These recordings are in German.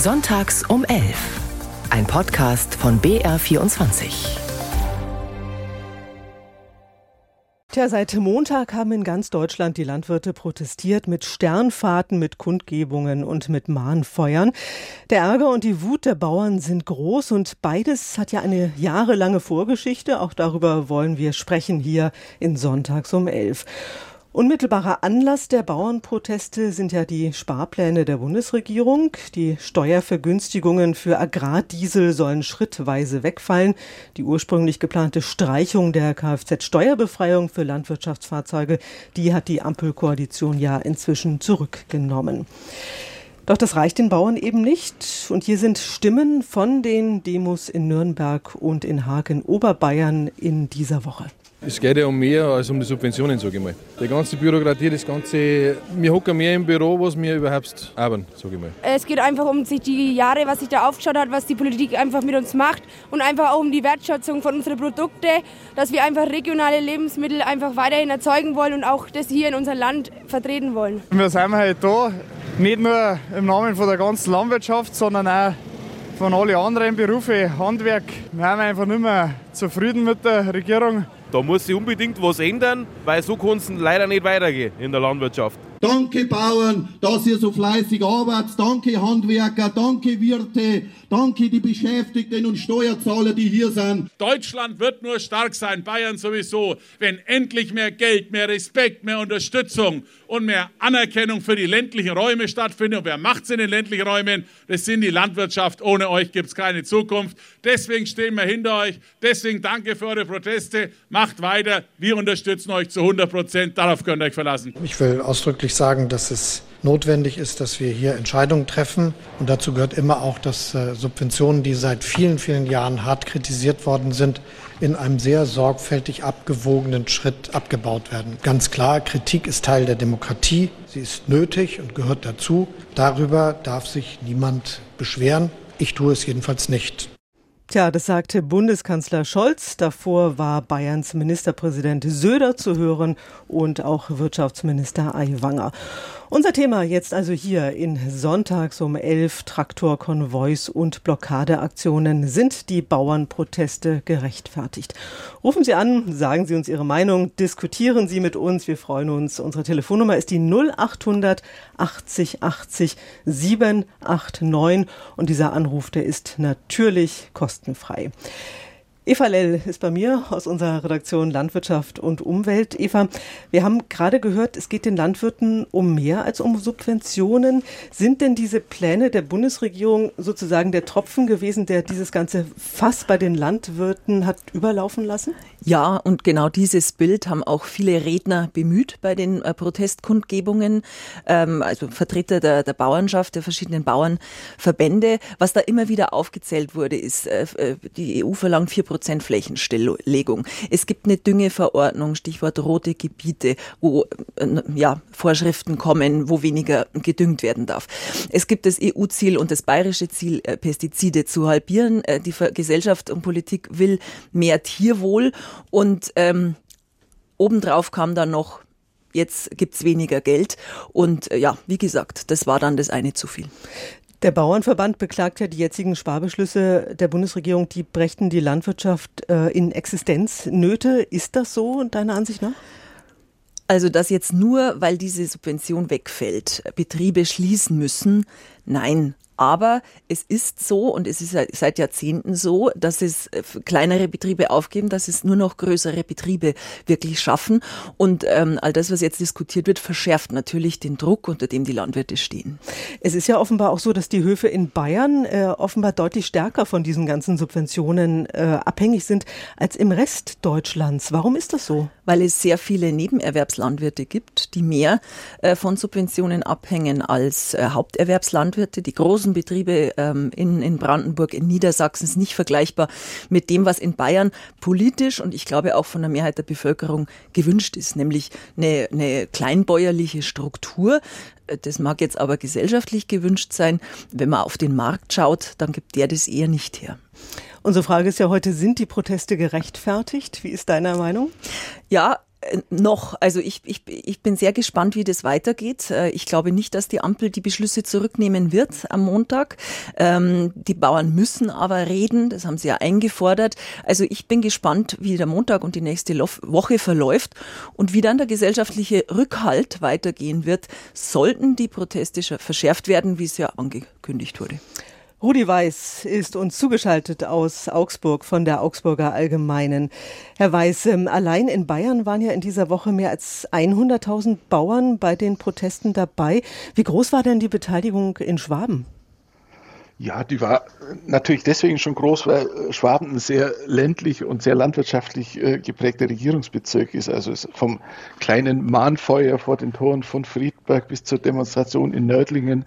Sonntags um 11. Ein Podcast von BR24. Tja, seit Montag haben in ganz Deutschland die Landwirte protestiert mit Sternfahrten, mit Kundgebungen und mit Mahnfeuern. Der Ärger und die Wut der Bauern sind groß und beides hat ja eine jahrelange Vorgeschichte. Auch darüber wollen wir sprechen hier in Sonntags um 11. Unmittelbarer Anlass der Bauernproteste sind ja die Sparpläne der Bundesregierung. Die Steuervergünstigungen für Agrardiesel sollen schrittweise wegfallen. Die ursprünglich geplante Streichung der Kfz-Steuerbefreiung für Landwirtschaftsfahrzeuge, die hat die Ampelkoalition ja inzwischen zurückgenommen. Doch das reicht den Bauern eben nicht. Und hier sind Stimmen von den Demos in Nürnberg und in Haag in Oberbayern in dieser Woche. Es geht ja um mehr als um die Subventionen, sage ich mal. Die ganze Bürokratie, das ganze, wir hocken mehr im Büro, was wir überhaupt haben, sage ich mal. Es geht einfach um sich die Jahre, was sich da aufgeschaut hat, was die Politik einfach mit uns macht und einfach auch um die Wertschätzung von unseren Produkten, dass wir einfach regionale Lebensmittel einfach weiterhin erzeugen wollen und auch das hier in unserem Land vertreten wollen. Wir sind heute da, nicht nur im Namen von der ganzen Landwirtschaft, sondern auch von allen anderen Berufen, Handwerk. Wir sind einfach nicht mehr zufrieden mit der Regierung. Da muss sich unbedingt was ändern, weil so kann es leider nicht weitergehen in der Landwirtschaft. Danke Bauern, dass ihr so fleißig arbeitet. Danke Handwerker, danke Wirte, danke die Beschäftigten und Steuerzahler, die hier sind. Deutschland wird nur stark sein, Bayern sowieso, wenn endlich mehr Geld, mehr Respekt, mehr Unterstützung und mehr Anerkennung für die ländlichen Räume stattfindet. Und wer macht es in den ländlichen Räumen? Das sind die Landwirtschaft. Ohne euch gibt es keine Zukunft. Deswegen stehen wir hinter euch. Deswegen danke für eure Proteste. Macht weiter. Wir unterstützen euch zu 100 Prozent. Darauf könnt ihr euch verlassen. Ich will ausdrücklich sagen, dass es notwendig ist, dass wir hier Entscheidungen treffen. Und dazu gehört immer auch, dass äh, Subventionen, die seit vielen, vielen Jahren hart kritisiert worden sind, in einem sehr sorgfältig abgewogenen Schritt abgebaut werden. Ganz klar, Kritik ist Teil der Demokratie. Sie ist nötig und gehört dazu. Darüber darf sich niemand beschweren. Ich tue es jedenfalls nicht. Tja, das sagte Bundeskanzler Scholz. Davor war Bayerns Ministerpräsident Söder zu hören und auch Wirtschaftsminister Aiwanger. Unser Thema jetzt also hier in Sonntags um elf Traktorkonvois und Blockadeaktionen. Sind die Bauernproteste gerechtfertigt? Rufen Sie an, sagen Sie uns Ihre Meinung, diskutieren Sie mit uns. Wir freuen uns. Unsere Telefonnummer ist die 0800 80 80 789 und dieser Anruf, der ist natürlich kostenfrei. Eva Lell ist bei mir aus unserer Redaktion Landwirtschaft und Umwelt. Eva, wir haben gerade gehört, es geht den Landwirten um mehr als um Subventionen. Sind denn diese Pläne der Bundesregierung sozusagen der Tropfen gewesen, der dieses ganze Fass bei den Landwirten hat überlaufen lassen? Ja, und genau dieses Bild haben auch viele Redner bemüht bei den äh, Protestkundgebungen, ähm, also Vertreter der, der Bauernschaft, der verschiedenen Bauernverbände. Was da immer wieder aufgezählt wurde, ist, äh, äh die EU verlangt vier Prozent Flächenstilllegung. Es gibt eine Düngeverordnung, Stichwort rote Gebiete, wo äh, ja, Vorschriften kommen, wo weniger gedüngt werden darf. Es gibt das EU-Ziel und das bayerische Ziel, äh, Pestizide zu halbieren. Äh, die Gesellschaft und Politik will mehr Tierwohl und ähm, obendrauf kam dann noch jetzt gibt's weniger Geld. Und äh, ja, wie gesagt, das war dann das eine zu viel. Der Bauernverband beklagt ja die jetzigen Sparbeschlüsse der Bundesregierung, die brächten die Landwirtschaft äh, in Existenznöte. Ist das so deiner Ansicht nach? Also, dass jetzt nur, weil diese Subvention wegfällt, Betriebe schließen müssen, nein. Aber es ist so und es ist seit Jahrzehnten so, dass es äh, kleinere Betriebe aufgeben, dass es nur noch größere Betriebe wirklich schaffen. Und ähm, all das, was jetzt diskutiert wird, verschärft natürlich den Druck, unter dem die Landwirte stehen. Es ist ja offenbar auch so, dass die Höfe in Bayern äh, offenbar deutlich stärker von diesen ganzen Subventionen äh, abhängig sind als im Rest Deutschlands. Warum ist das so? Weil es sehr viele Nebenerwerbslandwirte gibt, die mehr äh, von Subventionen abhängen als äh, Haupterwerbslandwirte. Die großen Betriebe ähm, in, in Brandenburg, in Niedersachsen ist nicht vergleichbar mit dem, was in Bayern politisch und ich glaube auch von der Mehrheit der Bevölkerung gewünscht ist, nämlich eine, eine kleinbäuerliche Struktur. Das mag jetzt aber gesellschaftlich gewünscht sein. Wenn man auf den Markt schaut, dann gibt der das eher nicht her. Unsere Frage ist ja heute, sind die Proteste gerechtfertigt? Wie ist deiner Meinung? Ja, noch, also ich, ich, ich bin sehr gespannt, wie das weitergeht. Äh, ich glaube nicht, dass die Ampel die Beschlüsse zurücknehmen wird am Montag. Ähm, die Bauern müssen aber reden, das haben sie ja eingefordert. Also ich bin gespannt, wie der Montag und die nächste Woche verläuft und wie dann der gesellschaftliche Rückhalt weitergehen wird, sollten die Proteste verschärft werden, wie es ja angekündigt wurde. Rudi Weiß ist uns zugeschaltet aus Augsburg von der Augsburger Allgemeinen. Herr Weiß, ähm, allein in Bayern waren ja in dieser Woche mehr als 100.000 Bauern bei den Protesten dabei. Wie groß war denn die Beteiligung in Schwaben? Ja, die war natürlich deswegen schon groß, weil Schwaben ein sehr ländlich und sehr landwirtschaftlich äh, geprägter Regierungsbezirk ist. Also vom kleinen Mahnfeuer vor den Toren von Friedberg bis zur Demonstration in Nördlingen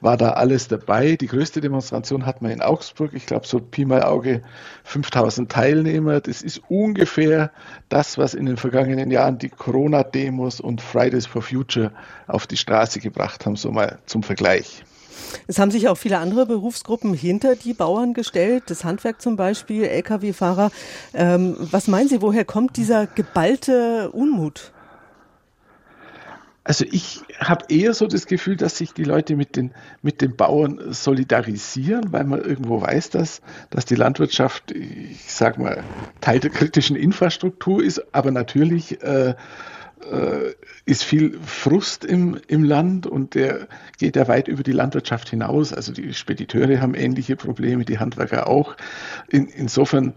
war da alles dabei. Die größte Demonstration hatten wir in Augsburg. Ich glaube, so Pi mal Auge 5000 Teilnehmer. Das ist ungefähr das, was in den vergangenen Jahren die Corona-Demos und Fridays for Future auf die Straße gebracht haben, so mal zum Vergleich. Es haben sich auch viele andere Berufsgruppen hinter die Bauern gestellt, das Handwerk zum Beispiel, Lkw-Fahrer. Ähm, was meinen Sie, woher kommt dieser geballte Unmut? Also ich habe eher so das Gefühl, dass sich die Leute mit den, mit den Bauern solidarisieren, weil man irgendwo weiß, dass, dass die Landwirtschaft, ich sage mal, Teil der kritischen Infrastruktur ist, aber natürlich äh, äh, ist viel Frust im, im Land und der geht ja weit über die Landwirtschaft hinaus. Also die Spediteure haben ähnliche Probleme, die Handwerker auch. In, insofern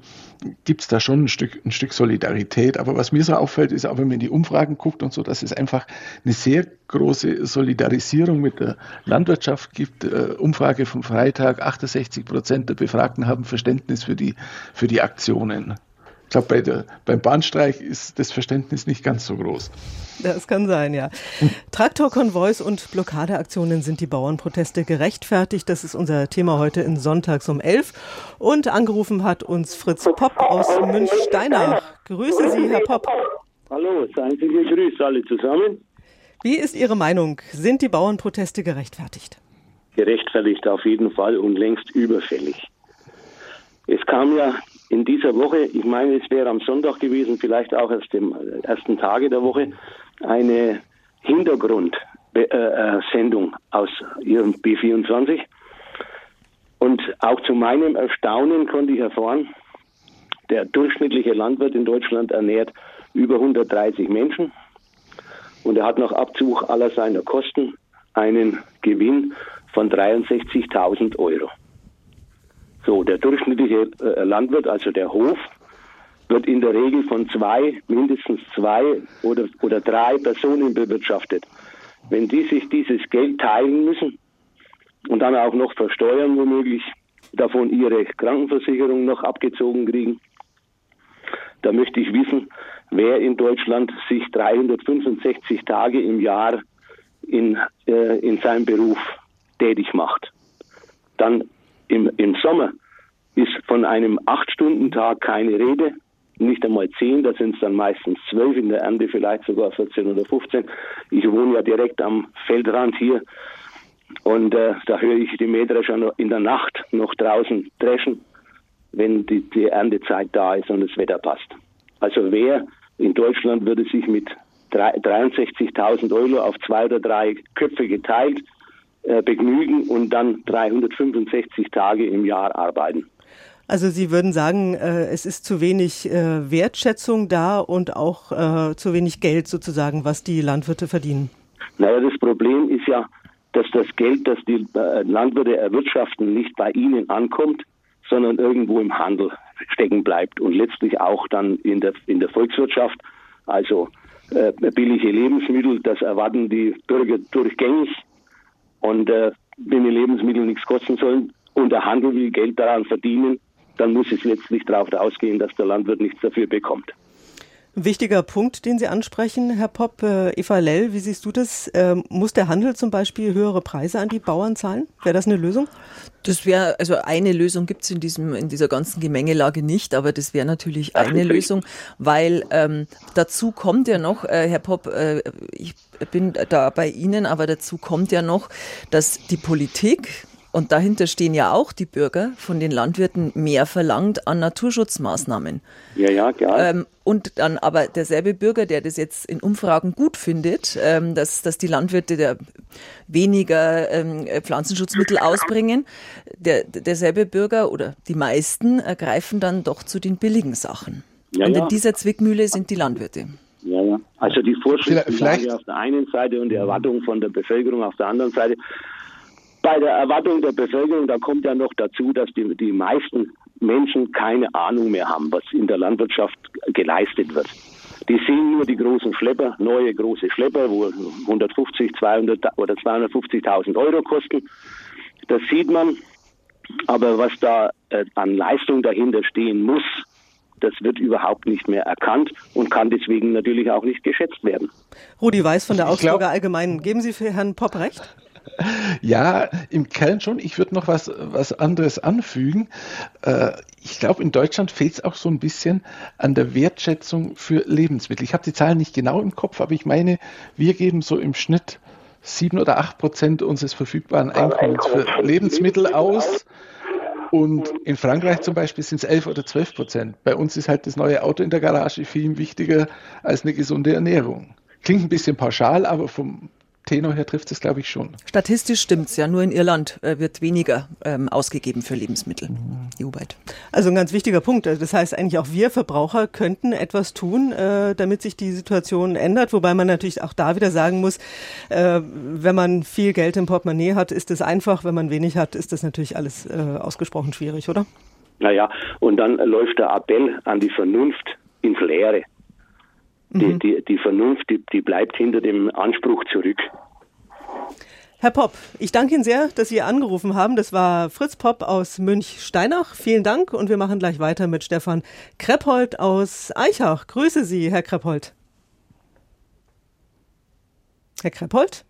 gibt es da schon ein Stück, ein Stück Solidarität. Aber was mir so auffällt, ist auch, wenn man in die Umfragen guckt und so, dass es einfach eine sehr große Solidarisierung mit der Landwirtschaft gibt. Äh, Umfrage vom Freitag, 68 Prozent der Befragten haben Verständnis für die, für die Aktionen. Ich glaube, bei beim Bahnstreik ist das Verständnis nicht ganz so groß. Das kann sein, ja. Traktorkonvois und Blockadeaktionen sind die Bauernproteste gerechtfertigt. Das ist unser Thema heute in Sonntags um 11. Und angerufen hat uns Fritz Popp aus Münchsteinach. Grüße Sie, Herr Popp. Hallo, seien Sie gegrüßt alle zusammen. Wie ist Ihre Meinung? Sind die Bauernproteste gerechtfertigt? Gerechtfertigt auf jeden Fall und längst überfällig. Es kam ja in dieser Woche, ich meine, es wäre am Sonntag gewesen, vielleicht auch erst äh, ersten Tage der Woche, eine Hintergrundsendung aus ihrem B24. Und auch zu meinem Erstaunen konnte ich erfahren, der durchschnittliche Landwirt in Deutschland ernährt über 130 Menschen und er hat nach Abzug aller seiner Kosten einen Gewinn von 63.000 Euro. So, der durchschnittliche äh, Landwirt, also der Hof, wird in der Regel von zwei, mindestens zwei oder, oder drei Personen bewirtschaftet. Wenn die sich dieses Geld teilen müssen und dann auch noch versteuern womöglich, davon ihre Krankenversicherung noch abgezogen kriegen, da möchte ich wissen, wer in Deutschland sich 365 Tage im Jahr in, äh, in seinem Beruf tätig macht. Dann im, Im Sommer ist von einem Acht-Stunden-Tag keine Rede, nicht einmal zehn, da sind es dann meistens zwölf, in der Ernte vielleicht sogar 14 oder 15. Ich wohne ja direkt am Feldrand hier und äh, da höre ich die Mähdrescher in der Nacht noch draußen dreschen, wenn die, die Erntezeit da ist und das Wetter passt. Also wer in Deutschland würde sich mit 63.000 Euro auf zwei oder drei Köpfe geteilt begnügen und dann 365 Tage im Jahr arbeiten. Also Sie würden sagen, äh, es ist zu wenig äh, Wertschätzung da und auch äh, zu wenig Geld sozusagen, was die Landwirte verdienen. Naja, das Problem ist ja, dass das Geld, das die äh, Landwirte erwirtschaften, nicht bei ihnen ankommt, sondern irgendwo im Handel stecken bleibt und letztlich auch dann in der, in der Volkswirtschaft. Also äh, billige Lebensmittel, das erwarten die Bürger durchgängig und äh, wenn die Lebensmittel nichts kosten sollen und der Handel will Geld daran verdienen, dann muss es letztlich darauf ausgehen, dass der Landwirt nichts dafür bekommt. Wichtiger Punkt, den Sie ansprechen, Herr Popp. Äh, Eva Lell, wie siehst du das? Ähm, muss der Handel zum Beispiel höhere Preise an die Bauern zahlen? Wäre das eine Lösung? Das wäre, also eine Lösung gibt es in, in dieser ganzen Gemengelage nicht, aber das wäre natürlich eine Ach, Lösung, weil ähm, dazu kommt ja noch, äh, Herr Popp, äh, ich bin da bei Ihnen, aber dazu kommt ja noch, dass die Politik Und dahinter stehen ja auch die Bürger von den Landwirten mehr verlangt an Naturschutzmaßnahmen. Ja, ja, klar. Ähm, und dann aber derselbe Bürger, der das jetzt in Umfragen gut findet, ähm, dass, dass die Landwirte der weniger ähm, Pflanzenschutzmittel ausbringen, der, derselbe Bürger oder die meisten ergreifen dann doch zu den billigen Sachen. Ja, und ja. in dieser Zwickmühle sind die Landwirte. Ja, ja. Also die Vorschriftenlage auf der einen Seite und die Erwartung von der Bevölkerung auf der anderen Seite. Bei der Erwartung der Bevölkerung, da kommt ja noch dazu, dass die, die meisten Menschen keine Ahnung mehr haben, was in der Landwirtschaft geleistet wird. Die sehen nur die großen Schlepper, neue große Schlepper, wo 150, 200 oder 250.000 Euro kosten. Das sieht man. Aber was da äh, an Leistung dahinter stehen muss, das wird überhaupt nicht mehr erkannt und kann deswegen natürlich auch nicht geschätzt werden. Rudi Weiß von der Augsburger Allgemeinen. Geben Sie für Herrn Popp recht? Ja, im Kern schon. Ich würde noch was, was anderes anfügen. Äh, ich glaube, in Deutschland fehlt es auch so ein bisschen an der Wertschätzung für Lebensmittel. Ich habe die Zahlen nicht genau im Kopf, aber ich meine, wir geben so im Schnitt sieben oder acht Prozent unseres verfügbaren Einkommens für Lebensmittel aus. Und in Frankreich zum Beispiel sind es 11 oder 12 Prozent. Bei uns ist halt das neue Auto in der Garage viel wichtiger als eine gesunde Ernährung. Klingt ein bisschen pauschal, aber vom Tenor her trifft es, glaube ich, schon. Statistisch stimmt's ja, nur in Irland äh, wird weniger ähm, ausgegeben für Lebensmittel EU-weit. Also ein ganz wichtiger Punkt. Das heißt eigentlich auch wir Verbraucher könnten etwas tun, äh, damit sich die Situation ändert. Wobei man natürlich auch da wieder sagen muss, äh, wenn man viel Geld im Portemonnaie hat, ist es einfach. Wenn man wenig hat, ist das natürlich alles äh, ausgesprochen schwierig, oder? Naja, und dann läuft der Appell an die Vernunft ins Leere. Die, die, die Vernunft, die, die bleibt hinter dem Anspruch zurück. Herr Popp, ich danke Ihnen sehr, dass Sie angerufen haben. Das war Fritz Popp aus Münch-Steinach. Vielen Dank und wir machen gleich weiter mit Stefan Kreppholt aus Eichach. Grüße Sie, Herr Kreppholt. Herr Kreppholt,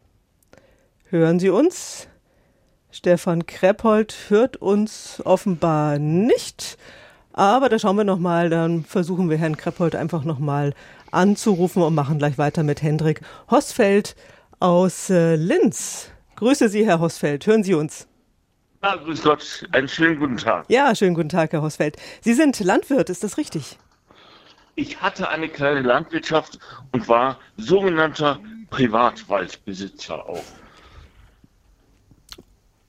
hören Sie uns? Stefan Kreppholt hört uns offenbar nicht. Aber da schauen wir nochmal, dann versuchen wir Herrn Kreppholt einfach nochmal anzurufen und machen gleich weiter mit Hendrik Hosfeld aus äh, Linz. Grüße Sie, Herr Hosfeld. Hören Sie uns? Ja, grüß Gott. Einen schönen guten Tag. Ja, schönen guten Tag, Herr Hosfeld. Sie sind Landwirt, ist das richtig? Ich hatte eine kleine Landwirtschaft und war sogenannter Privatwaldbesitzer auch.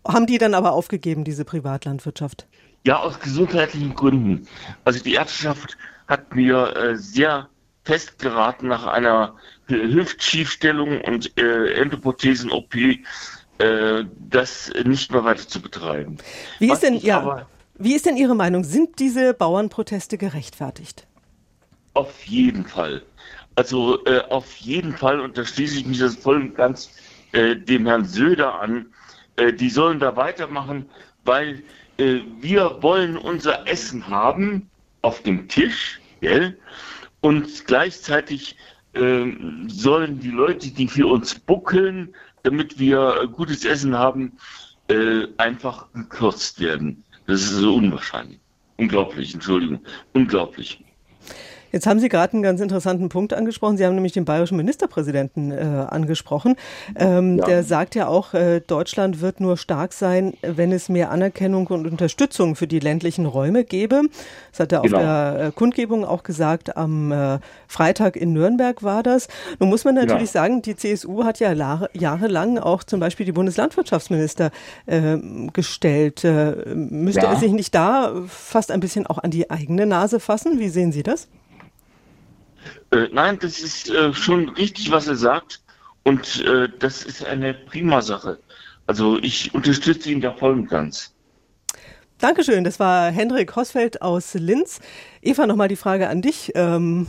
Haben die dann aber aufgegeben, diese Privatlandwirtschaft? Ja, aus gesundheitlichen Gründen. Also die Ärzteschaft hat mir äh, sehr fest geraten nach einer Hüftschiefstellung und äh, Endoprothesen-OP, äh, das nicht mehr weiter zu betreiben. Wie ist, denn, ja, aber- wie ist denn Ihre Meinung? Sind diese Bauernproteste gerechtfertigt? Auf jeden Fall. Also äh, auf jeden Fall, und da schließe ich mich das voll und ganz äh, dem Herrn Söder an, äh, die sollen da weitermachen, weil äh, wir wollen unser Essen haben auf dem Tisch, gell? Und gleichzeitig ähm, sollen die Leute, die für uns buckeln, damit wir gutes Essen haben, äh, einfach gekürzt werden. Das ist so unwahrscheinlich. Unglaublich, Entschuldigung. Unglaublich. Jetzt haben Sie gerade einen ganz interessanten Punkt angesprochen. Sie haben nämlich den bayerischen Ministerpräsidenten äh, angesprochen. Ähm, Ja. Der sagt ja auch, äh, Deutschland wird nur stark sein, wenn es mehr Anerkennung und Unterstützung für die ländlichen Räume gäbe. Das hat er Genau. auf der äh, Kundgebung auch gesagt. Am äh, Freitag in Nürnberg war das. Nun muss man natürlich Ja. sagen, die CSU hat ja la- jahrelang auch zum Beispiel die Bundeslandwirtschaftsminister äh, gestellt. Äh, müsste Ja. er sich nicht da fast ein bisschen auch an die eigene Nase fassen? Wie sehen Sie das? Äh, nein, das ist äh, schon richtig, was er sagt. Und äh, das ist eine prima Sache. Also ich unterstütze ihn da voll und ganz. Dankeschön, das war Hendrik Hosfeld aus Linz. Eva, nochmal die Frage an dich. Ähm,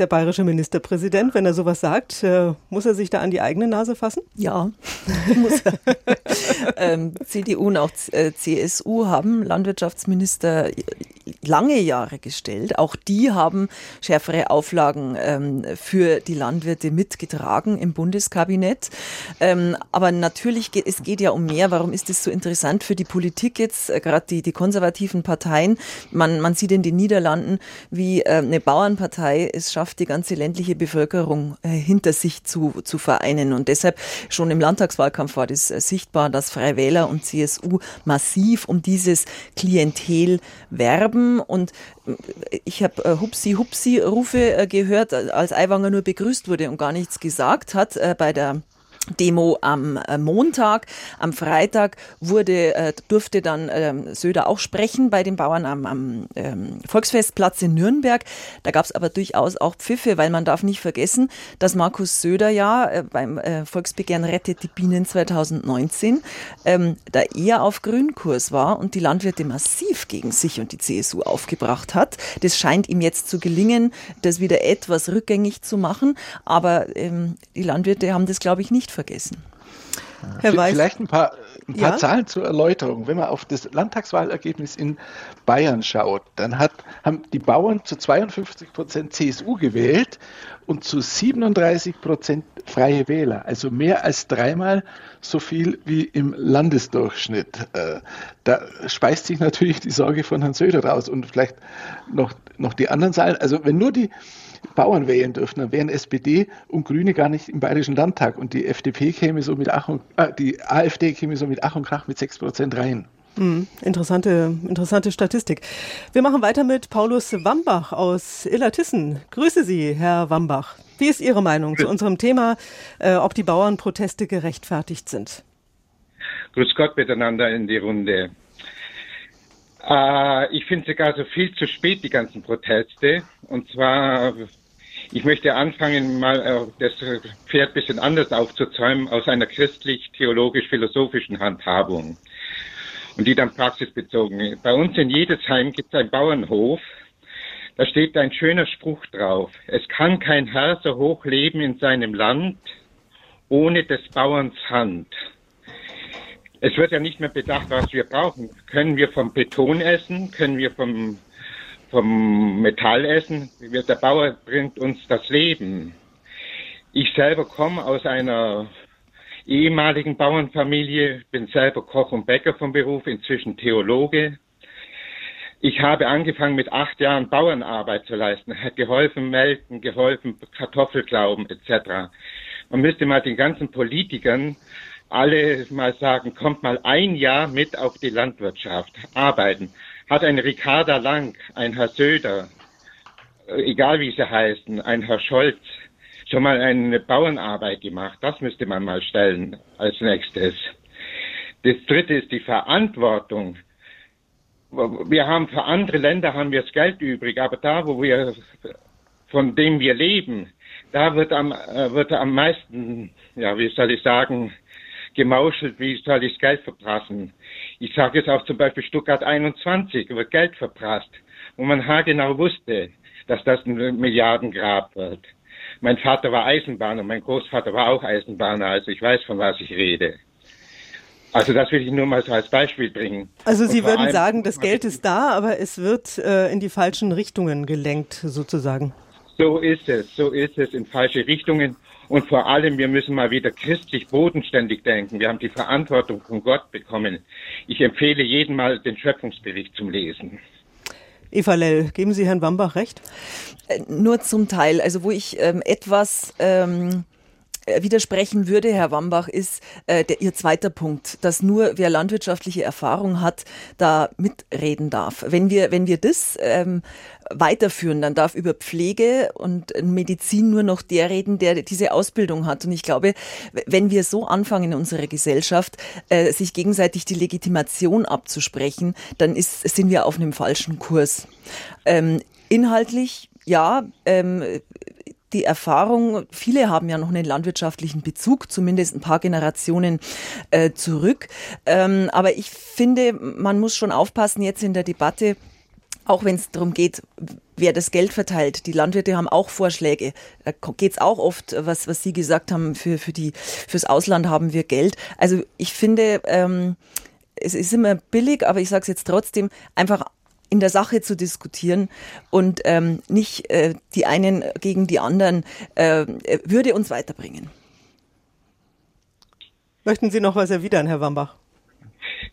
der bayerische Ministerpräsident, wenn er sowas sagt, äh, muss er sich da an die eigene Nase fassen? Ja, muss er. ähm, CDU und auch äh, CSU haben Landwirtschaftsminister lange Jahre gestellt. Auch die haben schärfere Auflagen ähm, für die Landwirte mitgetragen im Bundeskabinett. Ähm, aber natürlich, geht, es geht ja um mehr. Warum ist es so interessant für die Politik jetzt, äh, gerade die, die konservativen Parteien? Man, man sieht in den Niederlanden, wie äh, eine Bauernpartei es schafft, die ganze ländliche Bevölkerung äh, hinter sich zu, zu vereinen. Und deshalb schon im Landtagswahlkampf war das äh, sichtbar. dass Freie Wähler und CSU massiv um dieses Klientel werben. Und äh, ich habe äh, Hupsi Hupsi Rufe äh, gehört, als Aiwanger nur begrüßt wurde und gar nichts gesagt hat äh, bei der Demo am äh, Montag. Am Freitag wurde, äh, durfte dann ähm, Söder auch sprechen bei den Bauern am, am ähm, Volksfestplatz in Nürnberg. Da gab es aber durchaus auch Pfiffe, weil man darf nicht vergessen, dass Markus Söder ja äh, beim Volksbegehren Rettet die Bienen 2019 ähm, da eher auf Grünkurs war und die Landwirte massiv gegen sich und die CSU aufgebracht hat. Das scheint ihm jetzt zu gelingen, das wieder etwas rückgängig zu machen. Aber die Landwirte haben das, glaube ich, nicht vergessen. Herr Weiß. Vielleicht ein paar, ein paar ja? Zahlen zur Erläuterung. Wenn man auf das Landtagswahlergebnis in Bayern schaut, dann hat, haben die Bauern zu 52 Prozent CSU gewählt und zu 37 Prozent Freie Wähler. Also mehr als dreimal so viel wie im Landesdurchschnitt. Äh, da speist sich natürlich die Sorge von Herrn Söder raus und vielleicht noch, noch die anderen Zahlen. Also wenn nur die Bauern wählen dürften, dann wären SPD und Grüne gar nicht im Bayerischen Landtag und die FDP käme so mit Ach und, äh, die AfD käme so mit Ach und Krach mit 6 Prozent rein. Mhm, interessante, interessante Statistik. Wir machen weiter mit Paulus Wambach aus Illertissen. Grüße Sie, Herr Wambach. Wie ist Ihre Meinung zu unserem Thema, äh, ob die Bauernproteste gerechtfertigt sind? Grüß Gott miteinander in die Runde. Äh, ich finde sogar so viel zu spät, die ganzen Proteste. Und zwar, ich möchte anfangen, mal äh, das Pferd ein bisschen anders aufzuzäumen, aus einer christlich-theologisch-philosophischen Handhabung. Und die dann praxisbezogen. Bei uns in Jedesheim gibt es einen Bauernhof, da steht ein schöner Spruch drauf. Es kann kein Herr so hoch leben in seinem Land ohne des Bauerns Hand. Es wird ja nicht mehr bedacht, was wir brauchen. Können wir vom Beton essen? Können wir vom, vom Metall essen? Der Bauer bringt uns das Leben. Ich selber komme aus einer ehemaligen Bauernfamilie, bin selber Koch und Bäcker vom Beruf, inzwischen Theologe. Ich habe angefangen mit acht Jahren Bauernarbeit zu leisten, hat geholfen melken, geholfen Kartoffelglauben etc. Man müsste mal den ganzen Politikern alle mal sagen, kommt mal ein Jahr mit auf die Landwirtschaft, arbeiten. Hat ein Ricarda Lang, ein Herr Söder, egal wie sie heißen, ein Herr Scholz, schon mal eine Bauernarbeit gemacht? Das müsste man mal stellen als nächstes. Das dritte ist die Verantwortung. Wir haben für andere Länder haben wir das Geld übrig, aber da, wo wir, von dem wir leben, da wird am, äh, wird am meisten, ja, wie soll ich sagen, gemauschelt, wie soll ich das Geld verprassen. Ich sage jetzt auch zum Beispiel Stuttgart 21 wird Geld verprasst, wo man haargenau wusste, dass das ein Milliardengrab wird. Mein Vater war Eisenbahner, mein Großvater war auch Eisenbahner, also ich weiß, von was ich rede. Also das will ich nur mal so als Beispiel bringen. Also Sie würden sagen, das Geld ist da, aber es wird äh, in die falschen Richtungen gelenkt, sozusagen. So ist es, so ist es, in falsche Richtungen. Und vor allem, wir müssen mal wieder christlich bodenständig denken. Wir haben die Verantwortung von Gott bekommen. Ich empfehle jedem mal den Schöpfungsbericht zum Lesen. Eva Lell, geben Sie Herrn Wambach recht? Äh, nur zum Teil. Also wo ich ähm, etwas ähm, äh, widersprechen würde, Herr Wambach, ist äh, der, Ihr zweiter Punkt, dass nur wer landwirtschaftliche Erfahrung hat, da mitreden darf. Wenn wir, wenn wir das ähm, weiterführen, dann darf über Pflege und Medizin nur noch der reden, der diese Ausbildung hat. Und ich glaube, wenn wir so anfangen in unserer Gesellschaft, äh, sich gegenseitig die Legitimation abzusprechen, dann ist, sind wir auf einem falschen Kurs. Ähm, inhaltlich ja, ähm, die Erfahrung, viele haben ja noch einen landwirtschaftlichen Bezug, zumindest ein paar Generationen äh, zurück. Ähm, aber ich finde, man muss schon aufpassen jetzt in der Debatte, auch wenn es darum geht, wer das Geld verteilt. Die Landwirte haben auch Vorschläge. Da geht es auch oft, was, was Sie gesagt haben, für, für die, fürs Ausland haben wir Geld. Also ich finde, ähm, es ist immer billig, aber ich sage es jetzt trotzdem, einfach in der Sache zu diskutieren und ähm, nicht äh, die einen gegen die anderen, äh, würde uns weiterbringen. Möchten Sie noch was erwidern, Herr Wambach?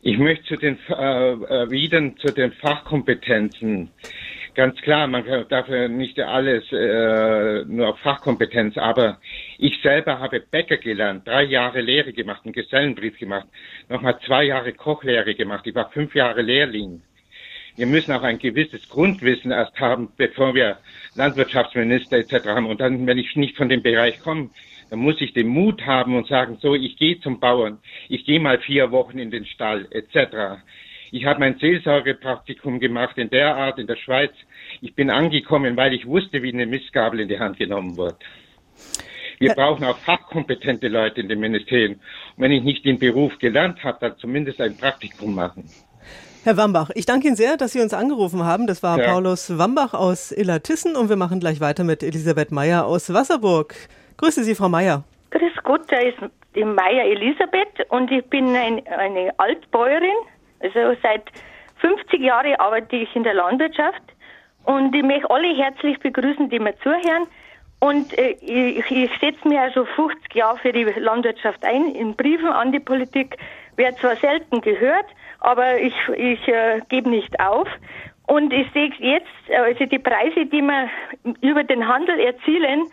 Ich möchte zu den äh, erwidern zu den Fachkompetenzen. Ganz klar, man darf ja nicht alles äh, nur auf Fachkompetenz, aber ich selber habe Bäcker gelernt, drei Jahre Lehre gemacht, einen Gesellenbrief gemacht, nochmal zwei Jahre Kochlehre gemacht, ich war fünf Jahre Lehrling. Wir müssen auch ein gewisses Grundwissen erst haben, bevor wir Landwirtschaftsminister etc. haben. Und dann, wenn ich nicht von dem Bereich komme, dann muss ich den Mut haben und sagen, so, ich gehe zum Bauern, ich gehe mal vier Wochen in den Stall etc. Ich habe mein Seelsorgepraktikum gemacht in der Art in der Schweiz. Ich bin angekommen, weil ich wusste, wie eine Mistgabel in die Hand genommen wird. Wir brauchen auch fachkompetente Leute in den Ministerien. Und wenn ich nicht den Beruf gelernt habe, dann zumindest ein Praktikum machen. Herr Wambach, ich danke Ihnen sehr, dass Sie uns angerufen haben. Das war ja. Paulus Wambach aus Illertissen und wir machen gleich weiter mit Elisabeth Meyer aus Wasserburg. Grüße Sie, Frau Meyer. Grüß Gott, da ist die Meyer Elisabeth und ich bin ein, eine Altbäuerin also seit 50 Jahren arbeite ich in der Landwirtschaft und ich möchte alle herzlich begrüßen, die mir zuhören. Und äh, ich, ich setze mich auch schon 50 Jahre für die Landwirtschaft ein. In Briefen an die Politik wird zwar selten gehört, aber ich, ich äh, gebe nicht auf. Und ich sehe jetzt, also die Preise, die wir über den Handel erzielen,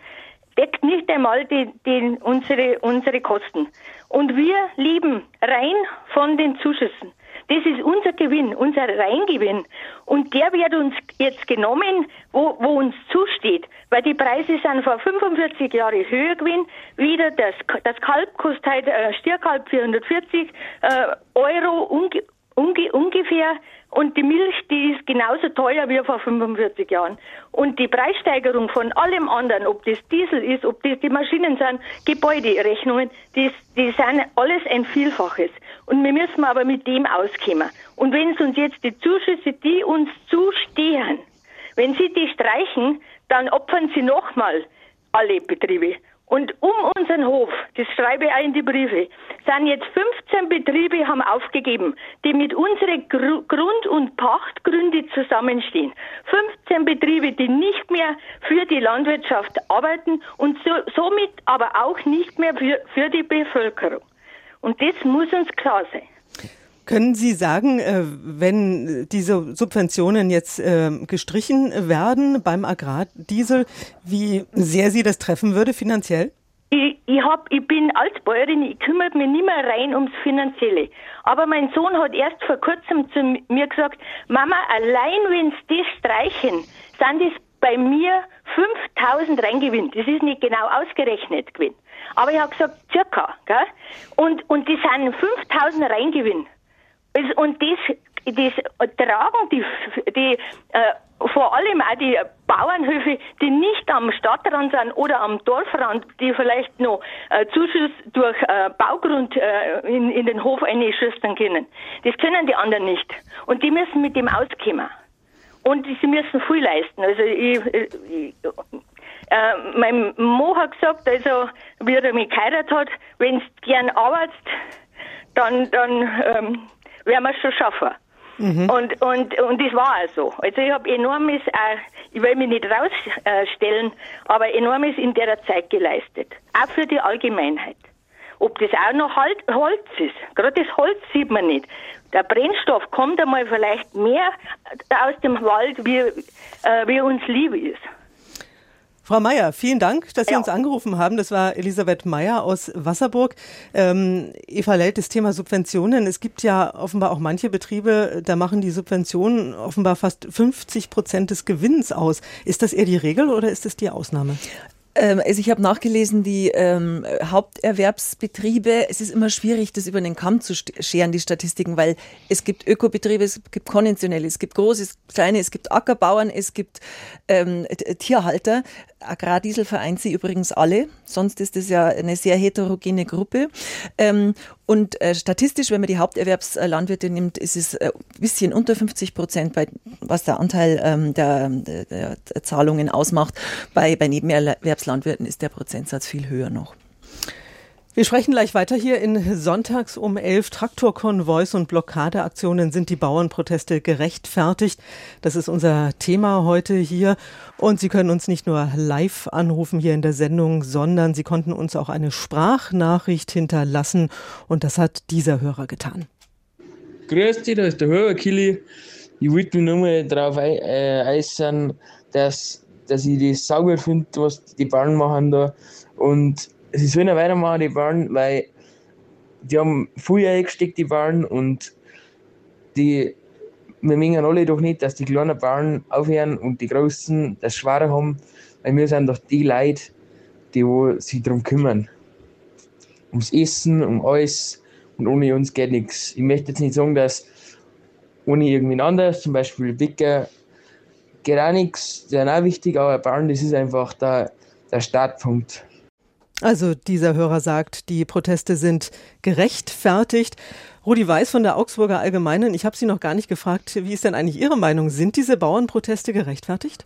deckt nicht einmal die, die, unsere, unsere Kosten. Und wir lieben rein von den Zuschüssen. Das ist unser Gewinn, unser Reingewinn. Und der wird uns jetzt genommen, wo, wo uns zusteht. Weil die Preise sind vor 45 Jahren höher gewesen. Wieder das, das Kalb kostet heute, äh, Stierkalb 440 äh, Euro unge, unge, ungefähr. Und die Milch, die ist genauso teuer wie vor 45 Jahren. Und die Preissteigerung von allem anderen, ob das Diesel ist, ob das die Maschinen sind, Gebäuderechnungen, die, die sind alles ein Vielfaches. Und wir müssen aber mit dem auskommen. Und wenn es uns jetzt die Zuschüsse, die uns zustehen, wenn sie die streichen, dann opfern sie nochmal alle Betriebe. Und um unseren Hof, das schreibe ich auch in die Briefe, sind jetzt 15 Betriebe haben aufgegeben, die mit unseren Gru Grund- und Pachtgründe zusammenstehen. 15 Betriebe, die nicht mehr für die Landwirtschaft arbeiten und so, somit aber auch nicht mehr für, für die Bevölkerung. Und das muss uns klar sein. Können Sie sagen, äh, wenn diese Subventionen jetzt äh, gestrichen werden beim Agrardiesel, wie sehr Sie das treffen würde finanziell? Ich, ich, hab, ich bin Altbäuerin, ich kümmere mich nicht mehr rein ums Finanzielle. Aber mein Sohn hat erst vor kurzem zu mir gesagt, Mama, allein wenn Sie das streichen, sind es bei mir 5000 Reingewinn. Das ist nicht genau ausgerechnet gewesen. Aber ich habe gesagt, circa. Gell? Und, und das sind 5000 Reingewinn. Und das, das tragen die, die äh, vor allem auch die Bauernhöfe, die nicht am Stadtrand sind oder am Dorfrand, die vielleicht noch äh, Zuschuss durch äh, Baugrund äh, in, in den Hof einschüstern können. Das können die anderen nicht. Und die müssen mit dem auskommen. Und sie müssen viel leisten. Also ich, ich, äh, mein Mo hat gesagt, also wie er mich geheiratet hat, wenn du gern arbeitest, dann, dann ähm, werden wir es schon schaffen. Mhm. Und, und, und das war auch so. Also ich habe enormes, äh, ich will mich nicht rausstellen, aber enormes in der Zeit geleistet. Auch für die Allgemeinheit. Ob das auch noch Holz ist. Gerade das Holz sieht man nicht. Der Brennstoff kommt einmal vielleicht mehr aus dem Wald, wie, äh, wie uns lieb ist. Frau Meier, vielen Dank, dass Sie ja. uns angerufen haben. Das war Elisabeth Meier aus Wasserburg. Ähm, Eva Lelt, das Thema Subventionen. Es gibt ja offenbar auch manche Betriebe, da machen die Subventionen offenbar fast 50 Prozent des Gewinns aus. Ist das eher die Regel oder ist das die Ausnahme? Ähm, also ich habe nachgelesen, die ähm, Haupterwerbsbetriebe, es ist immer schwierig, das über den Kamm zu scheren, die Statistiken, weil es gibt Ökobetriebe, es gibt konventionelle, es gibt große, es gibt kleine, es gibt Ackerbauern, es gibt ähm, Tierhalter. Agrardiesel vereint sie übrigens alle, sonst ist es ja eine sehr heterogene Gruppe. Ähm, und äh, statistisch, wenn man die Haupterwerbslandwirte nimmt, ist es ein äh, bisschen unter 50 Prozent, bei, was der Anteil ähm, der, der, der, Zahlungen ausmacht. Bei, bei Nebenerwerbslandwirten ist der Prozentsatz viel höher noch. Wir sprechen gleich weiter hier in Sonntags um elf. Traktorkonvois und Blockadeaktionen sind die Bauernproteste gerechtfertigt. Das ist unser Thema heute hier. Und Sie können uns nicht nur live anrufen hier in der Sendung, sondern Sie konnten uns auch eine Sprachnachricht hinterlassen. Und das hat dieser Hörer getan. Grüß dich, da ist der Hörer Kili. ich wollte nur mal darauf äh, äußern, dass, dass ich das sauber finde, was die Bauern machen da. Und sie sollen weitermachen, die Bauern, weil die haben viel eingesteckt, die Bauern, und die, wir mengen alle doch nicht, dass die kleinen Bauern aufhören und die Großen das Schwerer haben, weil wir sind doch die Leute, die wo sich darum kümmern. Ums Essen, um alles und ohne uns geht nichts. Ich möchte jetzt nicht sagen, dass ohne irgendwen anders, zum Beispiel Bäcker, geht auch nichts, die sind auch wichtig, aber Bauern, das ist einfach der, der Startpunkt. Also dieser Hörer sagt, die Proteste sind gerechtfertigt. Rudi Weiß von der Augsburger Allgemeinen, ich habe Sie noch gar nicht gefragt, wie ist denn eigentlich Ihre Meinung? Sind diese Bauernproteste gerechtfertigt?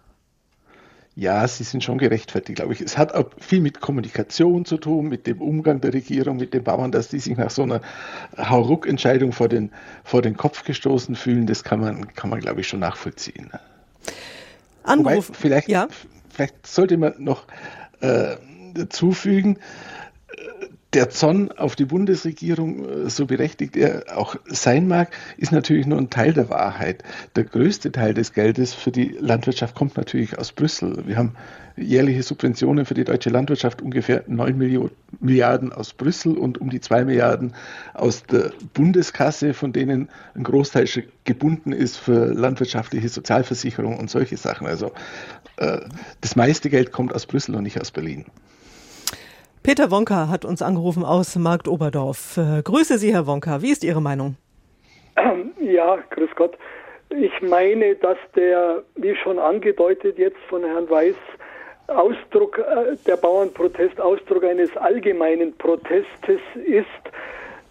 Ja, sie sind schon gerechtfertigt, glaube ich. Es hat auch viel mit Kommunikation zu tun, mit dem Umgang der Regierung, mit den Bauern, dass die sich nach so einer Hauruck-Entscheidung vor den, vor den Kopf gestoßen fühlen. Das kann man, kann man glaube ich, schon nachvollziehen. Anruf. Wobei, vielleicht, ja? vielleicht sollte man noch äh, zufügen, der Zorn auf die Bundesregierung, äh, so berechtigt er auch sein mag, ist natürlich nur ein Teil der Wahrheit. Der größte Teil des Geldes für die Landwirtschaft kommt natürlich aus Brüssel. Wir haben jährliche Subventionen für die deutsche Landwirtschaft ungefähr 9 Milliarden aus Brüssel und um die 2 Milliarden aus der Bundeskasse, von denen ein Großteil gebunden ist für landwirtschaftliche Sozialversicherung und solche Sachen. Also äh, das meiste Geld kommt aus Brüssel und nicht aus Berlin. Peter Wonka hat uns angerufen aus Markt Oberdorf. Äh, grüße Sie, Herr Wonka. Wie ist Ihre Meinung? Ja, grüß Gott. Ich meine, dass der, wie schon angedeutet jetzt von Herrn Weiß, Ausdruck, äh, der Bauernprotest Ausdruck eines allgemeinen Protestes ist.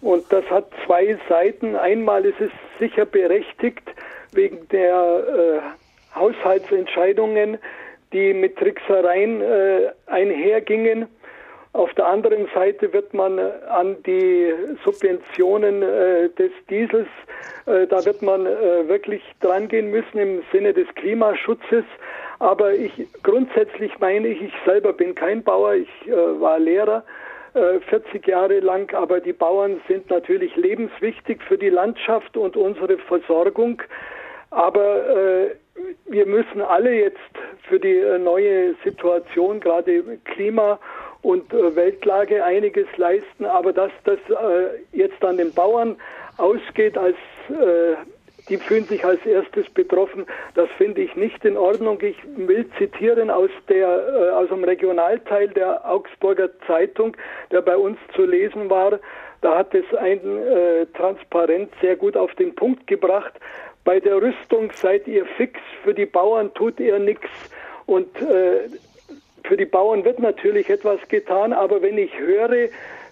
Und das hat zwei Seiten. Einmal ist es sicher berechtigt wegen der äh, Haushaltsentscheidungen, die mit Tricksereien äh, einhergingen. Auf der anderen Seite wird man äh, an die Subventionen äh, des Diesels, äh, da wird man äh, wirklich drangehen müssen im Sinne des Klimaschutzes. Aber ich grundsätzlich meine ich, ich selber bin kein Bauer, ich äh, war Lehrer 40 äh, Jahre lang, aber die Bauern sind natürlich lebenswichtig für die Landschaft und unsere Versorgung. Aber wir müssen alle jetzt für die neue Situation, gerade Klima und äh, Weltlage einiges leisten, aber dass das äh, jetzt an den Bauern ausgeht, als äh, die fühlen sich als erstes betroffen, das finde ich nicht in Ordnung. Ich will zitieren aus der äh, aus dem Regionalteil der Augsburger Zeitung, der bei uns zu lesen war. Da hat es ein äh, Transparent sehr gut auf den Punkt gebracht. Bei der Rüstung seid ihr fix, für die Bauern tut ihr nichts. Und äh, für die Bauern wird natürlich etwas getan, aber wenn ich höre,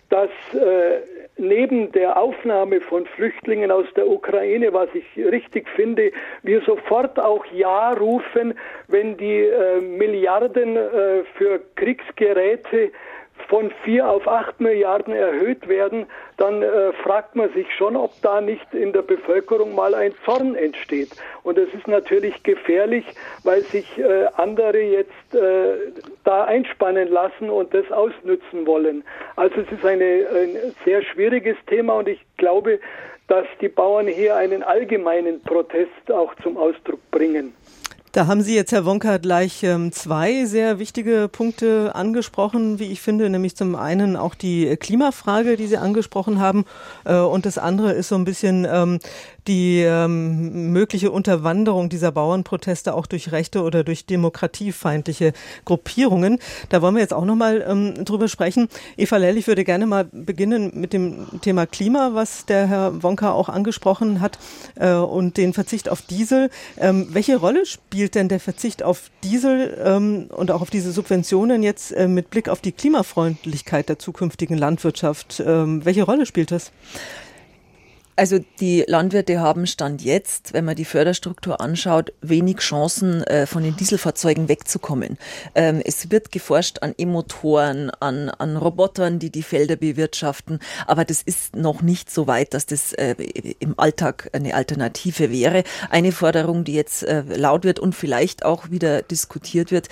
dass äh, neben der Aufnahme von Flüchtlingen aus der Ukraine, was ich richtig finde, wir sofort auch Ja rufen, wenn die äh, Milliarden äh, für Kriegsgeräte von vier auf acht Milliarden erhöht werden, dann äh, fragt man sich schon, ob da nicht in der Bevölkerung mal ein Zorn entsteht. Und es ist natürlich gefährlich, weil sich äh, andere jetzt äh, da einspannen lassen und das ausnützen wollen. Also es ist eine, ein sehr schwieriges Thema und ich glaube, dass die Bauern hier einen allgemeinen Protest auch zum Ausdruck bringen. Da haben Sie jetzt, Herr Wonka, gleich ähm, zwei sehr wichtige Punkte angesprochen, wie ich finde, nämlich zum einen auch die Klimafrage, die Sie angesprochen haben, äh, und das andere ist so ein bisschen ähm, die ähm, mögliche Unterwanderung dieser Bauernproteste auch durch rechte oder durch demokratiefeindliche Gruppierungen. Da wollen wir jetzt auch nochmal ähm, drüber sprechen. Eva Lell, ich würde gerne mal beginnen mit dem Thema Klima, was der Herr Wonka auch angesprochen hat, äh, und den Verzicht auf Diesel. Ähm, welche Rolle spielt denn der Verzicht auf Diesel ähm, und auch auf diese Subventionen jetzt äh, mit Blick auf die Klimafreundlichkeit der zukünftigen Landwirtschaft? Ähm, welche Rolle spielt das? Also die Landwirte haben Stand jetzt, wenn man die Förderstruktur anschaut, wenig Chancen, äh, von den Dieselfahrzeugen wegzukommen. Ähm, es wird geforscht an E-Motoren, an, an Robotern, die die Felder bewirtschaften, aber das ist noch nicht so weit, dass das äh, im Alltag eine Alternative wäre. Eine Forderung, die jetzt äh, laut wird und vielleicht auch wieder diskutiert wird,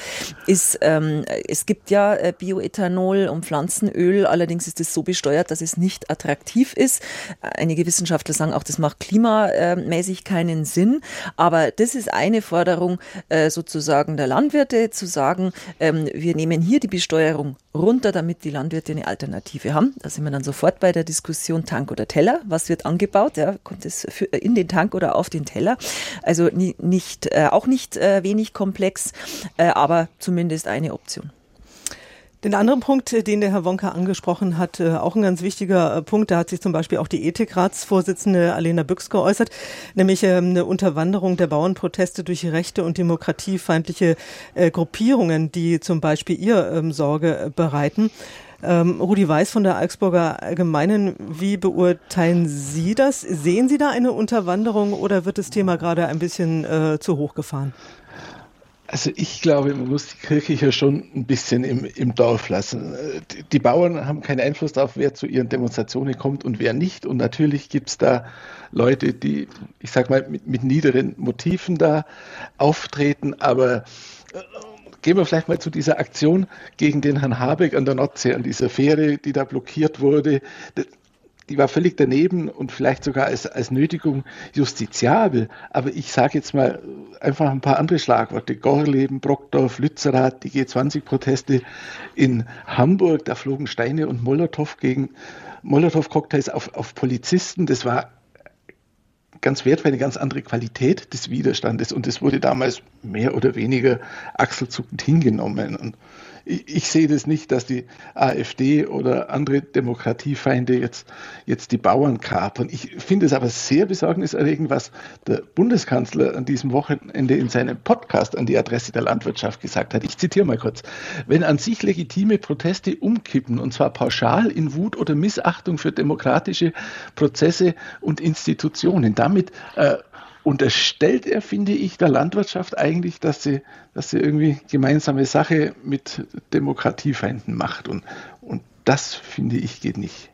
ist, ähm, es gibt ja Bioethanol und Pflanzenöl, allerdings ist es so besteuert, dass es nicht attraktiv ist. Einige Wissenschaftler Wissenschaftler sagen auch, das macht klimamäßig keinen Sinn. Aber das ist eine Forderung äh, sozusagen der Landwirte, zu sagen, ähm, wir nehmen hier die Besteuerung runter, damit die Landwirte eine Alternative haben. Da sind wir dann sofort bei der Diskussion Tank oder Teller. Was wird angebaut? Ja, kommt es in den Tank oder auf den Teller? Also nicht, äh, auch nicht äh, wenig komplex, äh, aber zumindest eine Option. Den anderen Punkt, äh, den der Herr Wonka angesprochen hat, äh, auch ein ganz wichtiger äh, Punkt, da hat sich zum Beispiel auch die Ethikratsvorsitzende Alena Büchs geäußert, nämlich ähm, eine Unterwanderung der Bauernproteste durch rechte und demokratiefeindliche Gruppierungen, die zum Beispiel ihr ähm, Sorge bereiten. Ähm, Rudi Weiß von der Augsburger Allgemeinen, wie beurteilen Sie das? Sehen Sie da eine Unterwanderung oder wird das Thema gerade ein bisschen äh, zu hoch gefahren? Also ich glaube, man muss die Kirche hier schon ein bisschen im, im Dorf lassen. Die Bauern haben keinen Einfluss darauf, wer zu ihren Demonstrationen kommt und wer nicht. Und natürlich gibt es da Leute, die, ich sag mal, mit, mit niederen Motiven da auftreten. Aber äh, gehen wir vielleicht mal zu dieser Aktion gegen den Herrn Habeck an der Nordsee, an dieser Fähre, die da blockiert wurde die war völlig daneben und vielleicht sogar als, als Nötigung justiziabel. Aber ich sage jetzt mal einfach ein paar andere Schlagworte. Gorleben, Brockdorf, Lützerath, die G20-Proteste in Hamburg, da flogen Steine und Molotow gegen Molotow-Cocktails auf, auf Polizisten. Das war ganz wertvoll, eine ganz andere Qualität des Widerstandes und es wurde damals mehr oder weniger achselzuckend hingenommen. Und ich, ich sehe das nicht, dass die AfD oder andere Demokratiefeinde jetzt, jetzt die Bauern kapern. Ich finde es aber sehr besorgniserregend, was der Bundeskanzler an diesem Wochenende in seinem Podcast an die Adresse der Landwirtschaft gesagt hat. Ich zitiere mal kurz. Wenn an sich legitime Proteste umkippen, und zwar pauschal in Wut oder Missachtung für demokratische Prozesse und Institutionen, damit äh, unterstellt er, finde ich, der Landwirtschaft eigentlich, dass sie, dass sie irgendwie gemeinsame Sache mit Demokratiefeinden macht. Und, und das, finde ich, geht nicht.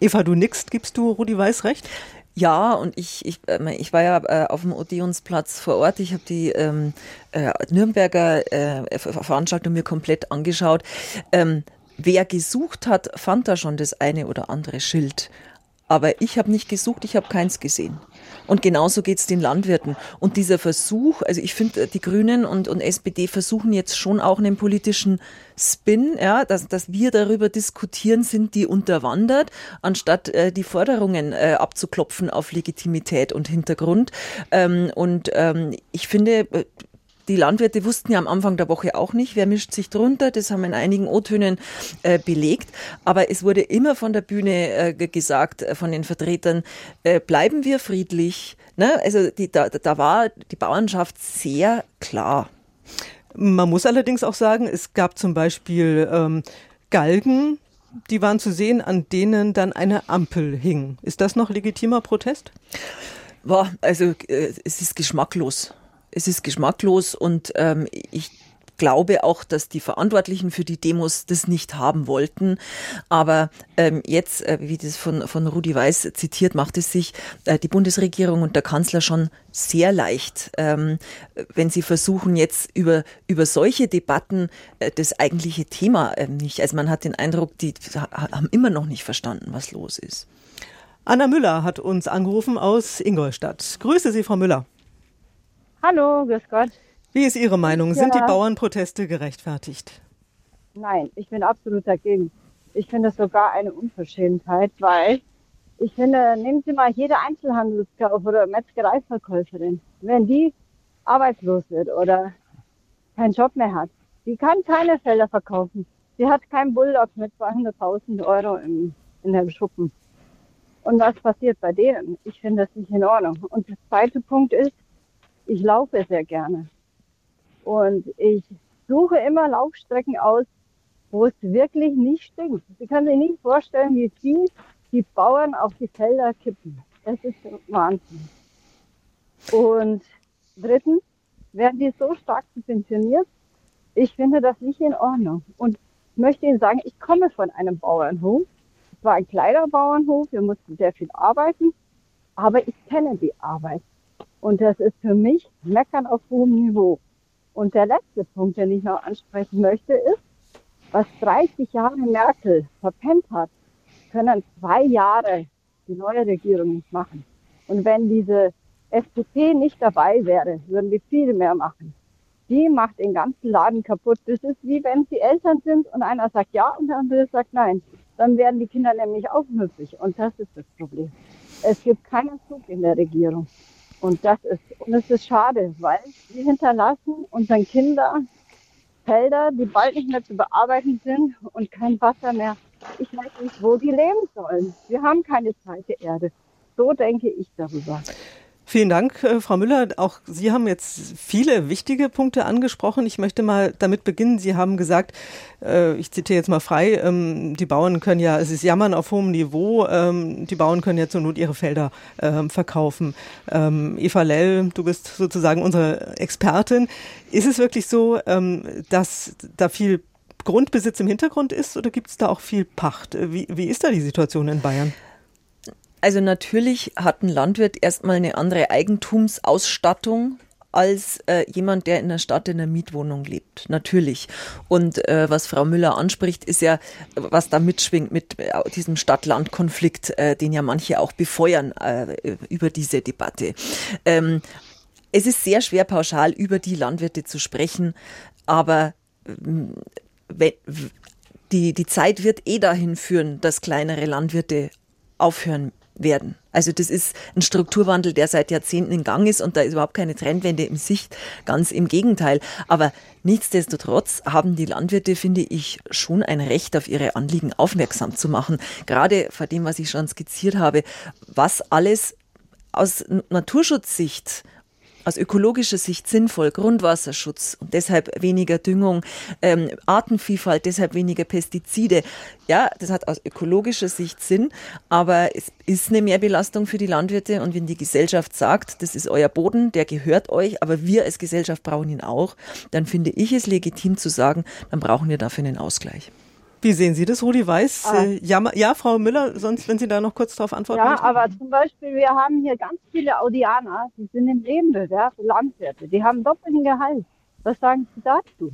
Eva, du nickst, gibst du Rudi Weiß recht? Ja, und ich, ich, äh, ich war ja äh, auf dem Odeonsplatz vor Ort. Ich habe die ähm, äh, Nürnberger äh, Veranstaltung mir komplett angeschaut. Ähm, wer gesucht hat, fand da schon das eine oder andere Schild. Aber ich habe nicht gesucht, ich habe keins gesehen. Und genauso geht es den Landwirten. Und dieser Versuch, also ich finde, die Grünen und, und SPD versuchen jetzt schon auch einen politischen Spin, ja, dass, dass wir darüber diskutieren, sind die unterwandert, anstatt äh, die Forderungen äh, abzuklopfen auf Legitimität und Hintergrund. Ähm, und ähm, ich finde, äh, die Landwirte wussten ja am Anfang der Woche auch nicht, wer mischt sich drunter. Das haben wir in einigen O-Tönen äh, belegt. Aber es wurde immer von der Bühne äh, gesagt, äh, von den Vertretern, äh, bleiben wir friedlich. Ne? Also die, da, da war die Bauernschaft sehr klar. Man muss allerdings auch sagen, es gab zum Beispiel ähm, Galgen, die waren zu sehen, an denen dann eine Ampel hing. Ist das noch legitimer Protest? Boah, also äh, es ist geschmacklos es ist geschmacklos und ähm, ich glaube auch, dass die Verantwortlichen für die Demos das nicht haben wollten. Aber ähm, jetzt, äh, wie das von, von Rudi Weiß zitiert, macht es sich äh, die Bundesregierung und der Kanzler schon sehr leicht, ähm, wenn sie versuchen, jetzt über, über solche Debatten äh, das eigentliche Thema äh, nicht. Also man hat den Eindruck, die haben immer noch nicht verstanden, was los ist. Anna Müller hat uns angerufen aus Ingolstadt. Grüße Sie, Frau Müller. Hallo, grüß Gott. Wie ist Ihre Meinung? Sind ja. die Bauernproteste gerechtfertigt? Nein, ich bin absolut dagegen. Ich finde es sogar eine Unverschämtheit, weil ich finde, nehmen Sie mal jede Einzelhandelskauf oder Metzgereiverkäuferin. Wenn die arbeitslos wird oder keinen Job mehr hat, die kann keine Felder verkaufen. Sie hat keinen Bulldog mit 200.000 Euro im, in dem Schuppen. Und was passiert bei denen? Ich finde das nicht in Ordnung. Und der zweite Punkt ist, ich laufe sehr gerne. Und ich suche immer Laufstrecken aus, wo es wirklich nicht stinkt. Sie können sich nicht vorstellen, wie viel die Bauern auf die Felder kippen. Das ist Wahnsinn. Und drittens werden die so stark subventioniert. Ich finde das nicht in Ordnung. Und möchte Ihnen sagen, ich komme von einem Bauernhof. Es war ein kleiner Bauernhof. Wir mussten sehr viel arbeiten. Aber ich kenne die Arbeit. Und das ist für mich Meckern auf hohem Niveau. Und der letzte Punkt, den ich noch ansprechen möchte, ist, was 30 Jahre Merkel verpennt hat, können zwei Jahre die neue Regierung nicht machen. Und wenn diese FDP nicht dabei wäre, würden die viel mehr machen. Die macht den ganzen Laden kaputt. Das ist wie wenn sie Eltern sind und einer sagt ja und der andere sagt nein. Dann werden die Kinder nämlich aufmüpfig. Und das ist das Problem. Es gibt keinen Zug in der Regierung. Und das ist, und es ist schade, weil wir hinterlassen unseren Kindern Felder, die bald nicht mehr zu bearbeiten sind und kein Wasser mehr. Ich weiß nicht, wo die leben sollen. Wir haben keine zweite Erde. So denke ich darüber. Vielen Dank, äh, Frau Müller. Auch Sie haben jetzt viele wichtige Punkte angesprochen. Ich möchte mal damit beginnen. Sie haben gesagt, äh, ich zitiere jetzt mal frei, ähm, die Bauern können ja, es ist Jammern auf hohem Niveau, ähm, die Bauern können ja zur Not ihre Felder ähm, verkaufen. Eva Lell, du bist sozusagen unsere Expertin. Ist es wirklich so, dass da viel Grundbesitz im Hintergrund ist oder gibt es da auch viel Pacht? Wie, wie ist da die Situation in Bayern? Also natürlich hat ein Landwirt erstmal eine andere Eigentumsausstattung als äh, jemand, der in der Stadt in einer Mietwohnung lebt. Natürlich. Und äh, was Frau Müller anspricht, ist ja, was da mitschwingt mit äh, diesem Stadt-Land-Konflikt, äh, den ja manche auch befeuern äh, über diese Debatte. Ähm, es ist sehr schwer, pauschal über die Landwirte zu sprechen, aber äh, die, die Zeit wird eh dahin führen, dass kleinere Landwirte aufhören werden. Also das ist ein Strukturwandel, der seit Jahrzehnten in Gang ist und da ist überhaupt keine Trendwende im Sicht, ganz im Gegenteil. Aber nichtsdestotrotz haben die Landwirte, finde ich, schon ein Recht, auf ihre Anliegen aufmerksam zu machen. Gerade vor dem, was ich schon skizziert habe, was alles aus Naturschutzsicht aus ökologischer Sicht sinnvoll, Grundwasserschutz und deshalb weniger Düngung, ähm, Artenvielfalt, deshalb weniger Pestizide. Ja, das hat aus ökologischer Sicht Sinn, aber es ist eine Mehrbelastung für die Landwirte und wenn die Gesellschaft sagt, das ist euer Boden, der gehört euch, aber wir als Gesellschaft brauchen ihn auch, dann finde ich es legitim zu sagen, dann brauchen wir dafür einen Ausgleich. Wie sehen Sie das, Rudi Weiß? Ah. Äh, ja, ja, Frau Müller, sonst, wenn Sie da noch kurz darauf antworten Ja, möchten. aber zum Beispiel, wir haben hier ganz viele Audianer, die sind im Nebenbewerb, Landwirte, die haben doppelten Gehalt. Was sagen Sie dazu?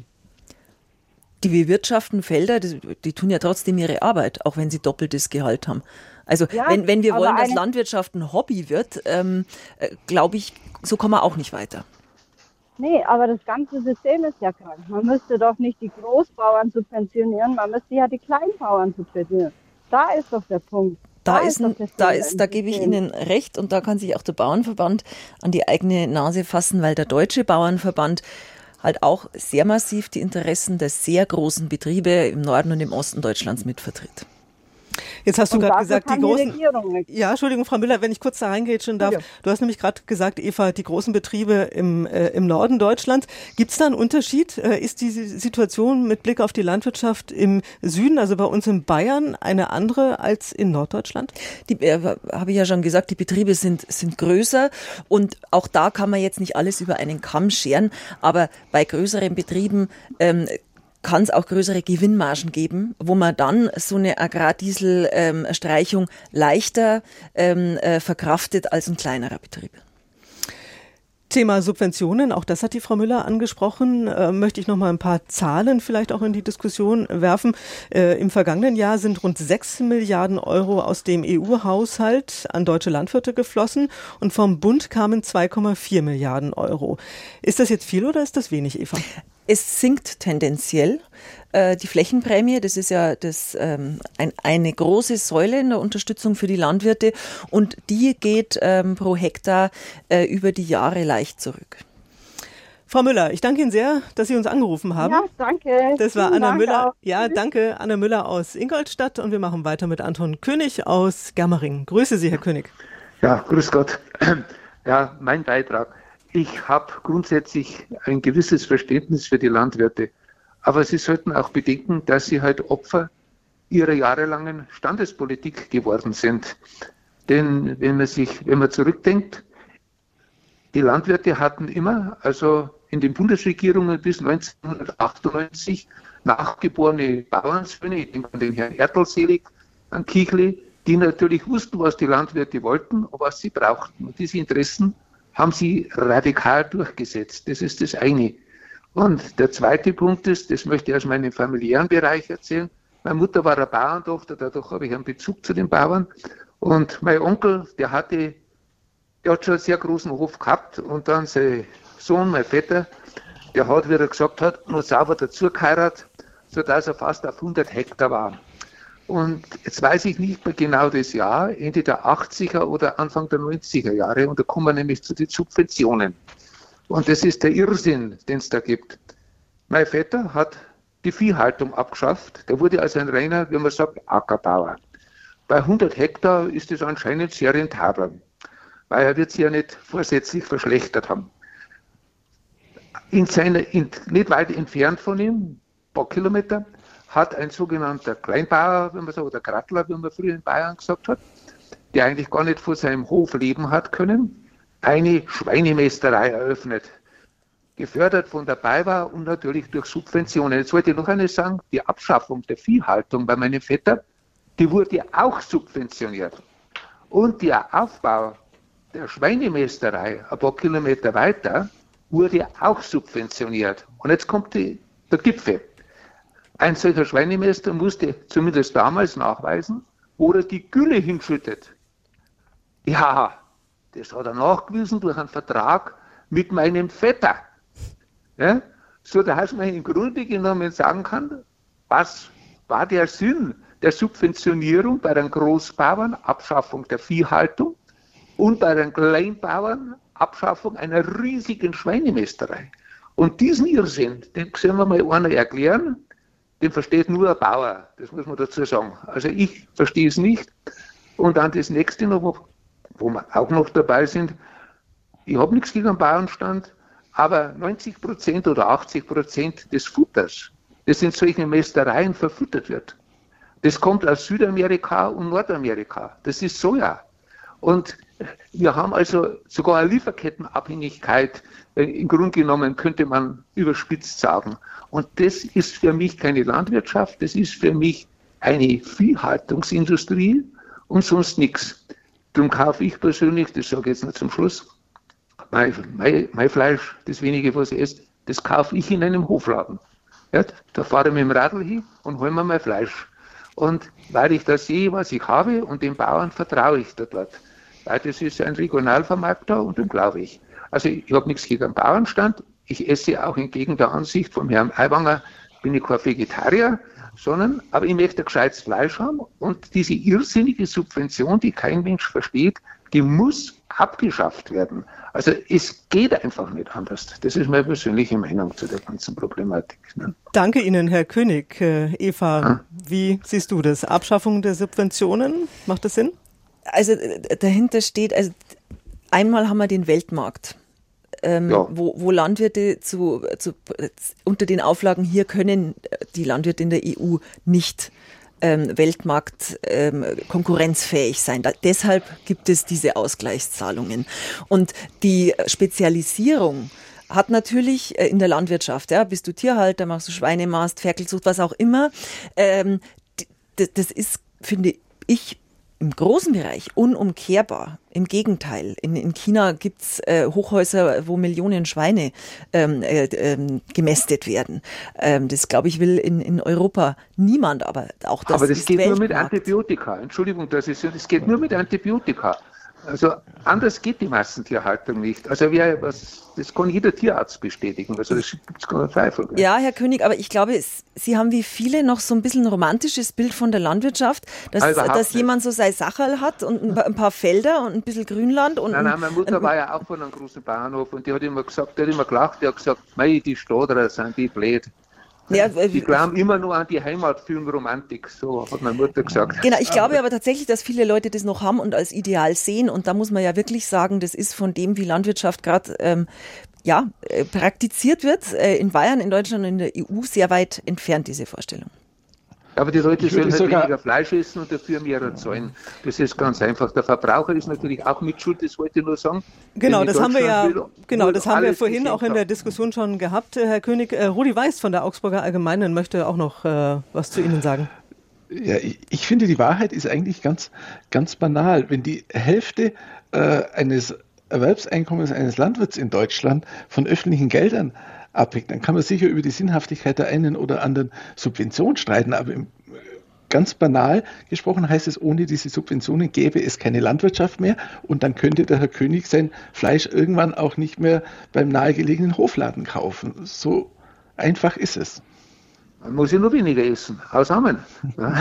Die bewirtschaften Felder, die, die, tun ja trotzdem ihre Arbeit, auch wenn sie doppeltes Gehalt haben. Also ja, wenn, wenn wir wollen, dass Landwirtschaft ein Hobby wird, ähm, äh, glaube ich, so kommen wir auch nicht weiter. Nee, aber das ganze System ist ja krank. Man müsste doch nicht die Großbauern subventionieren, man müsste ja die Kleinbauern subventionieren. Da ist doch der Punkt. Da, da ist, ein, da ist, da gebe ich Ihnen recht und da kann sich auch der Bauernverband an die eigene Nase fassen, weil der Deutsche Bauernverband halt auch sehr massiv die Interessen der sehr großen Betriebe im Norden und im Osten Deutschlands mitvertritt. Jetzt hast du gerade gesagt, die großen. Die ja, Entschuldigung, Frau Müller, wenn ich kurz da reingrätschen darf. Ja. Du hast nämlich gerade gesagt, Eva, die großen Betriebe im, äh, im Norden Deutschlands. Gibt es da einen Unterschied? Äh, ist die Situation mit Blick auf die Landwirtschaft im Süden, also bei uns in Bayern, eine andere als in Norddeutschland? Die äh, habe ich ja schon gesagt, die Betriebe sind, sind größer und auch da kann man jetzt nicht alles über einen Kamm scheren, aber bei größeren Betrieben ähm, kann es auch größere Gewinnmargen geben, wo man dann so eine Agrardieselstreichung ähm, leichter ähm, äh, verkraftet als ein kleinerer Betrieb. Thema Subventionen, auch das hat die Frau Müller angesprochen, äh, möchte ich noch mal ein paar Zahlen vielleicht auch in die Diskussion werfen. Äh, Im vergangenen Jahr sind rund 6 Milliarden Euro aus dem EU-Haushalt an deutsche Landwirte geflossen und vom Bund kamen 2,4 Milliarden Euro. Ist das jetzt viel oder ist das wenig, Eva? Es sinkt tendenziell. Äh, die Flächenprämie, das ist ja das, ähm, ein, eine große Säule in der Unterstützung für die Landwirte und die geht ähm, pro Hektar äh, über die Jahre leicht zurück. Frau Müller, ich danke Ihnen sehr, dass Sie uns angerufen haben. Ja, danke. Das war Anna Dank Müller. Auch. Ja, danke, Anna Müller aus Ingolstadt. Und wir machen weiter mit Anton König aus Germering. Grüße Sie, Herr König. Ja, grüß Gott. Ja, mein Beitrag. Ich habe grundsätzlich ein gewisses Verständnis für die Landwirte. Aber Sie sollten auch bedenken, dass sie halt Opfer ihrer jahrelangen Standespolitik geworden sind. Denn wenn man sich, wenn man zurückdenkt, die Landwirte hatten immer, also in den Bundesregierungen bis 1998, nachgeborene Bauernsöhne, ich denke an den Herrn Ertelselig, an Kichli, die natürlich wussten, was die Landwirte wollten und was sie brauchten. Und diese Interessen haben sie radikal durchgesetzt. Das ist das eine. Und der zweite Punkt ist, das möchte ich aus meinem familiären Bereich erzählen. Meine Mutter war eine Bauerntochter, dadurch habe ich einen Bezug zu den Bauern. Und mein Onkel, der hatte, der hat schon einen sehr großen Hof gehabt und dann sein Sohn, mein Vetter, der hat, wie er gesagt hat, nur sauber dazu geheiratet, sodass er fast auf 100 Hektar war. Und jetzt weiß ich nicht mehr genau das Jahr, Ende der 80er oder Anfang der 90er Jahre. Und da kommen wir nämlich zu den Subventionen. Und das ist der Irrsinn, den es da gibt. Mein Vetter hat die Viehhaltung abgeschafft. Der wurde also ein reiner, wie man sagt, Ackerbauer. Bei 100 Hektar ist es anscheinend sehr rentabel, weil er wird sich ja nicht vorsätzlich verschlechtert haben. In seiner, in, nicht weit entfernt von ihm, ein paar Kilometer, hat ein sogenannter Kleinbauer, wenn man so, oder Grattler, wie man früher in Bayern gesagt hat, der eigentlich gar nicht vor seinem Hof leben hat können, eine Schweinemästerei eröffnet. Gefördert von der BayWa und natürlich durch Subventionen. Jetzt wollte ich noch eines sagen, die Abschaffung der Viehhaltung bei meinem Vetter, die wurde auch subventioniert. Und der Aufbau der Schweinemästerei ein paar Kilometer weiter wurde auch subventioniert. Und jetzt kommt die, der Gipfel. Ein solcher Schweinemeister musste zumindest damals nachweisen, wo er die Gülle hinschüttet. Ja, das hat er nachgewiesen durch einen Vertrag mit meinem Vetter. Ja? So dass man im Grunde genommen sagen kann, was war der Sinn der Subventionierung bei den Großbauern, Abschaffung der Viehhaltung und bei den Kleinbauern, Abschaffung einer riesigen Schweinemästerei. Und diesen Irrsinn, den können wir mal einer erklären, den versteht nur ein Bauer, das muss man dazu sagen. Also ich verstehe es nicht. Und dann das nächste noch, wo wir auch noch dabei sind, ich habe nichts gegen den Bauernstand, aber 90 Prozent oder 80 Prozent des Futters, das in solchen Mästereien verfüttert wird, das kommt aus Südamerika und Nordamerika. Das ist Soja. Und wir haben also sogar eine Lieferkettenabhängigkeit. Äh, Im Grunde genommen könnte man überspitzt sagen. Und das ist für mich keine Landwirtschaft, das ist für mich eine Viehhaltungsindustrie und sonst nichts. Darum kaufe ich persönlich, das sage ich jetzt noch zum Schluss, mein, mein, mein Fleisch, das wenige, was ich esse, das kaufe ich in einem Hofladen. Ja, da fahre ich mit dem Radl hin und hole mir mein Fleisch. Und weil ich da sehe, was ich habe und den Bauern vertraue ich da dort. Weil das ist ein Regionalvermarkter und dem glaube ich. Also ich habe nichts gegen den Bauernstand. Ich esse auch entgegen der Ansicht vom Herrn Aiwanger, bin ich kein Vegetarier, sondern, aber ich möchte gescheites Fleisch haben und diese irrsinnige Subvention, die kein Mensch versteht, die muss abgeschafft werden. Also es geht einfach nicht anders. Das ist meine persönliche Meinung zu der ganzen Problematik. Ne? Danke Ihnen, Herr König. Äh, Eva, ja. wie siehst du das? Abschaffung der Subventionen, macht das Sinn? Also dahinter steht, also einmal haben wir den Weltmarkt. Ähm, ja. wo, wo Landwirte zu, zu, unter den Auflagen hier können die Landwirte in der EU nicht ähm, Weltmarkt ähm, konkurrenzfähig sein. Da, deshalb gibt es diese Ausgleichszahlungen. Und die Spezialisierung hat natürlich äh, in der Landwirtschaft, ja, bist du Tierhalter, machst du Schweinemast, Ferkelzucht, was auch immer, ähm, das ist, finde ich, im großen Bereich unumkehrbar. Im Gegenteil. In, in China gibt's äh, Hochhäuser, wo Millionen Schweine ähm, äh, ähm, gemästet werden. Ähm, das, glaube ich, will in, in Europa niemand, aber auch das Aber das ist geht Weltmarkt. nur mit Antibiotika. Entschuldigung, das ist das geht nur mit Antibiotika. Also anders geht die Massentierhaltung nicht. Also wer, was, das kann jeder Tierarzt bestätigen. Also das gibt es keinen Zweifel. Ja, Herr König, aber ich glaube, Sie haben wie viele noch so ein bisschen ein romantisches Bild von der Landwirtschaft, dass, Ah, dass jemand so sein Sacherl hat und ein paar- Felder und ein bisschen Grünland. Und Nein, nein, meine Mutter war ja auch von einem großen Bauernhof und die hat immer gesagt, die hat immer gelacht, die hat gesagt, mei, die Stadler sind die blöd. Ja, die glauben immer nur an die Heimatfilmromantik, so hat meine Mutter gesagt. Genau, ich glaube aber tatsächlich, dass viele Leute das noch haben und als Ideal sehen. Und da muss man ja wirklich sagen, das ist von dem, wie Landwirtschaft gerade ähm, ja, äh, praktiziert wird, äh, in Bayern, in Deutschland und in der EU sehr weit entfernt, diese Vorstellung. Aber die Leute sollen halt sogar- weniger Fleisch essen und dafür mehr zahlen. Das ist ganz einfach. Der Verbraucher ist natürlich auch mit schuld, das wollte ich nur sagen. Genau, das haben wir ja, genau, das haben wir vorhin auch in der Diskussion schon gehabt, äh, Herr König. Äh, Rudi Weiß von der Augsburger Allgemeinen möchte auch noch äh, was zu Ihnen sagen. Ja, ich, ich finde, die Wahrheit ist eigentlich ganz, ganz banal. Wenn die Hälfte äh, eines Erwerbseinkommens eines Landwirts in Deutschland von öffentlichen Geldern abhängt, dann kann man sicher über die Sinnhaftigkeit der einen oder anderen Subvention streiten, aber im, ganz banal gesprochen heißt es, ohne diese Subventionen gäbe es keine Landwirtschaft mehr und dann könnte der Herr König sein Fleisch irgendwann auch nicht mehr beim nahegelegenen Hofladen kaufen. So einfach ist es. Man muss ja nur weniger essen. Ausamen. da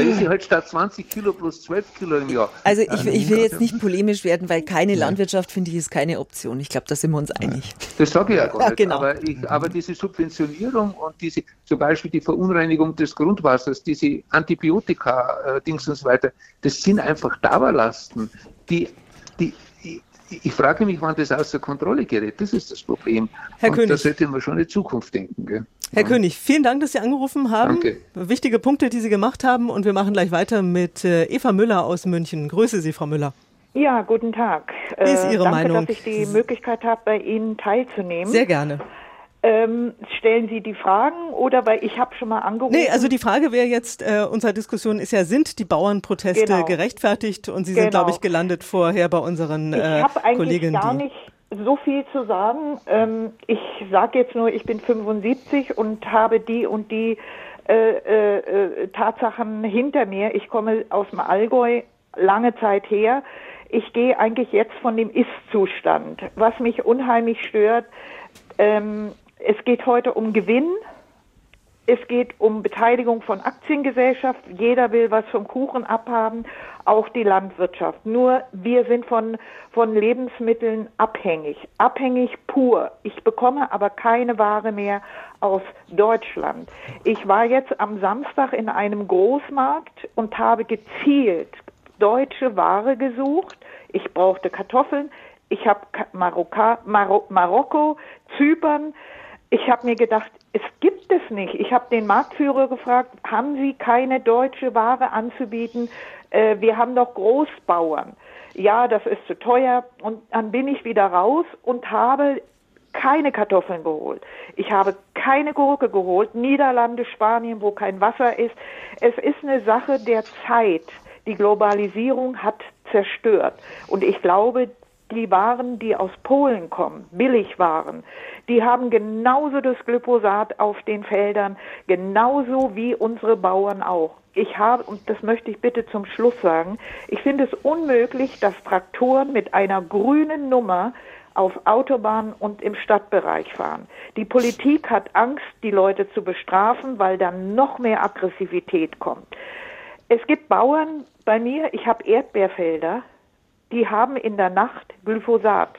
ist sie halt statt 20 Kilo plus 12 Kilo im Jahr. Also ich, ich will jetzt nicht polemisch werden, weil keine Landwirtschaft, finde ich, ist keine Option. Ich glaube, da sind wir uns einig. Das sage ich ja gar nicht. Ja, genau. aber, ich, aber diese Subventionierung und diese, zum Beispiel die Verunreinigung des Grundwassers, diese Antibiotika-Dings und so weiter, das sind einfach Dauerlasten, die, die ich frage mich, wann das außer Kontrolle gerät. Das ist das Problem. Herr Und König. Da sollte man schon in die Zukunft denken. Gell? Herr König, vielen Dank, dass Sie angerufen haben. Danke. Wichtige Punkte, die Sie gemacht haben. Und wir machen gleich weiter mit äh, Eva Müller aus München. Grüße Sie, Frau Müller. Ja, guten Tag. Äh, Wie ist Ihre danke, Meinung? dass ich die Möglichkeit habe, bei Ihnen teilzunehmen. Sehr gerne. Ähm, stellen Sie die Fragen oder weil ich habe schon mal angerufen. Nee, also die Frage wäre jetzt, äh, unsere Diskussion ist ja, sind die Bauernproteste Genau. gerechtfertigt? Und Sie sind, Genau. glaube ich, gelandet vorher bei unseren ich äh, habe eigentlich Kolleginnen. gar nicht so viel zu sagen. Ähm, ich sage jetzt nur, ich bin 75 und habe die und die äh, äh, äh, Tatsachen hinter mir. Ich komme aus dem Allgäu, lange Zeit her. Ich gehe eigentlich jetzt von dem Ist-Zustand. Was mich unheimlich stört, ähm, es geht heute um Gewinn. Es geht um Beteiligung von Aktiengesellschaften. Jeder will was vom Kuchen abhaben, auch die Landwirtschaft. Nur wir sind von, von Lebensmitteln abhängig. Abhängig pur. Ich bekomme aber keine Ware mehr aus Deutschland. Ich war jetzt am Samstag in einem Großmarkt und habe gezielt deutsche Ware gesucht. Ich brauchte Kartoffeln. Ich habe Ka- Marokka, Maro Marokko, Zypern. Ich habe mir gedacht, es gibt es nicht. Ich habe den Marktführer gefragt, haben Sie keine deutsche Ware anzubieten? Äh, wir haben doch Großbauern. Ja, das ist zu teuer. Und dann bin ich wieder raus und habe keine Kartoffeln geholt. Ich habe keine Gurke geholt. Niederlande, Spanien, wo kein Wasser ist. Es ist eine Sache der Zeit. Die Globalisierung hat zerstört. Und ich glaube, die Waren, die aus Polen kommen, Billigwaren, die haben genauso das Glyphosat auf den Feldern, genauso wie unsere Bauern auch. Ich habe, und das möchte ich bitte zum Schluss sagen, ich finde es unmöglich, dass Traktoren mit einer grünen Nummer auf Autobahnen und im Stadtbereich fahren. Die Politik hat Angst, die Leute zu bestrafen, weil dann noch mehr Aggressivität kommt. Es gibt Bauern bei mir, ich habe Erdbeerfelder, die haben in der Nacht Glyphosat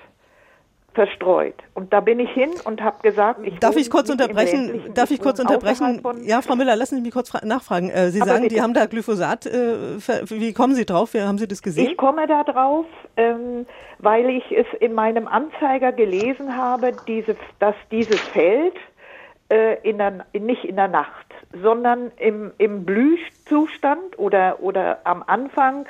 verstreut. Und da bin ich hin und habe gesagt, ich Darf ich kurz unterbrechen? Darf ich kurz unterbrechen? Ja, Frau Müller, lassen Sie mich kurz fra- nachfragen. Äh, Sie Aber sagen, die haben da Glyphosat. Äh, wie kommen Sie drauf? Wie haben Sie das gesehen? Ich komme da drauf, ähm, weil ich es in meinem Anzeiger gelesen habe, diese, dass dieses Feld äh, in der, nicht in der Nacht, sondern im, im Blühzustand oder, oder am Anfang,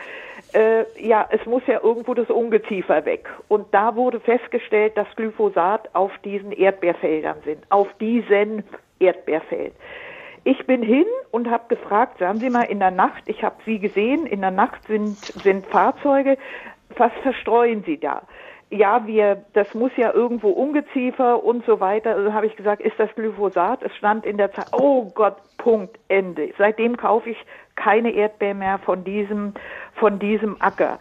äh, ja, es muss ja irgendwo das Ungeziefer weg. Und da wurde festgestellt, dass Glyphosat auf diesen Erdbeerfeldern sind, auf diesen Erdbeerfeld. Ich bin hin und habe gefragt, sagen Sie mal, in der Nacht, ich habe Sie gesehen, in der Nacht sind, sind Fahrzeuge, was verstreuen Sie da? Ja, wir, das muss ja irgendwo Ungeziefer und so weiter. Also habe ich gesagt, ist das Glyphosat? Es stand in der Zeit, oh Gott, Punkt, Ende. Seitdem kaufe ich keine Erdbeeren mehr von diesem, von diesem Acker.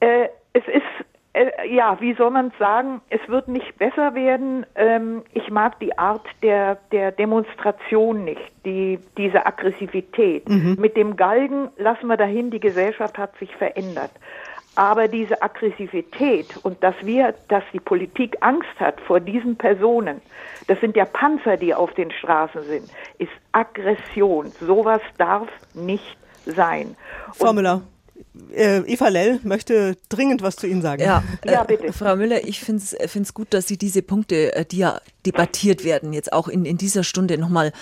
Äh, es ist, äh, ja, wie soll man sagen, es wird nicht besser werden. Ähm, ich mag die Art der, der Demonstration nicht, die, diese Aggressivität. Mhm. Mit dem Galgen lassen wir dahin, die Gesellschaft hat sich verändert. Aber diese Aggressivität und dass wir, dass die Politik Angst hat vor diesen Personen, das sind ja Panzer, die auf den Straßen sind, ist Aggression. Sowas darf nicht sein. Frau Müller, äh, Eva Lell möchte dringend was zu Ihnen sagen. Ja, äh, Frau Müller, ich finde es gut, dass Sie diese Punkte, äh, die ja debattiert werden, jetzt auch in, in dieser Stunde nochmal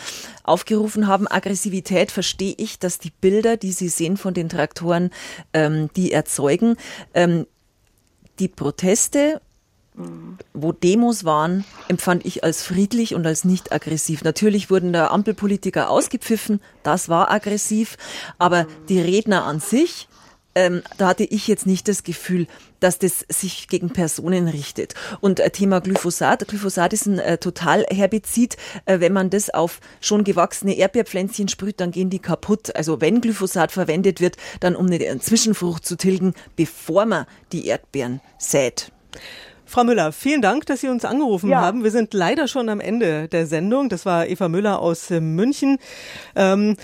aufgerufen haben. Aggressivität verstehe ich, dass die Bilder, die Sie sehen von den Traktoren, ähm, die erzeugen. Ähm, die Proteste wo Demos waren, empfand ich als friedlich und als nicht aggressiv. Natürlich wurden da Ampelpolitiker ausgepfiffen, das war aggressiv, aber die Redner an sich ähm, da hatte ich jetzt nicht das Gefühl, dass das sich gegen Personen richtet. Und äh, Thema Glyphosat. Glyphosat ist ein äh, Totalherbizid. Äh, wenn man das auf schon gewachsene Erdbeerpflänzchen sprüht, dann gehen die kaputt. Also wenn Glyphosat verwendet wird, dann um eine Zwischenfrucht zu tilgen, bevor man die Erdbeeren sät. Frau Müller, vielen Dank, dass Sie uns angerufen ja. haben. Wir sind leider schon am Ende der Sendung. Das war Eva Müller aus äh, München. Ähm,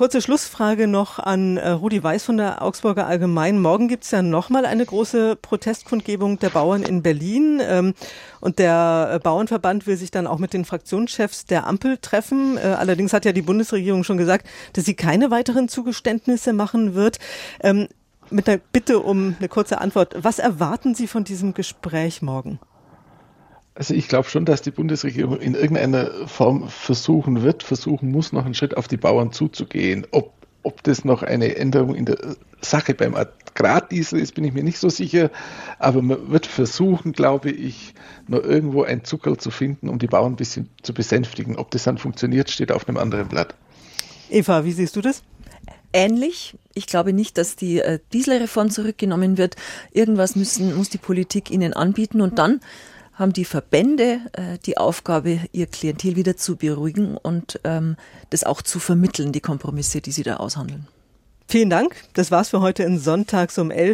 Kurze Schlussfrage noch an äh, Rudi Weiß von der Augsburger Allgemein. Morgen gibt es ja nochmal eine große Protestkundgebung der Bauern in Berlin. Ähm, und der äh, Bauernverband will sich dann auch mit den Fraktionschefs der Ampel treffen. Äh, allerdings hat ja die Bundesregierung schon gesagt, dass sie keine weiteren Zugeständnisse machen wird. Ähm, mit der Bitte um eine kurze Antwort. Was erwarten Sie von diesem Gespräch morgen? Also ich glaube schon, dass die Bundesregierung in irgendeiner Form versuchen wird, versuchen muss, noch einen Schritt auf die Bauern zuzugehen. Ob, ob das noch eine Änderung in der Sache beim Agrardiesel ist, bin ich mir nicht so sicher. Aber man wird versuchen, glaube ich, noch irgendwo ein Zuckerl zu finden, um die Bauern ein bisschen zu besänftigen. Ob das dann funktioniert, steht auf einem anderen Blatt. Eva, wie siehst du das? ähnlich. Ich glaube nicht, dass die äh, Dieselreform zurückgenommen wird. Irgendwas müssen, muss die Politik ihnen anbieten und dann haben die Verbände äh, die Aufgabe, ihr Klientel wieder zu beruhigen und ähm, das auch zu vermitteln, die Kompromisse, die sie da aushandeln. Vielen Dank. Das war's für heute in Sonntags um 11.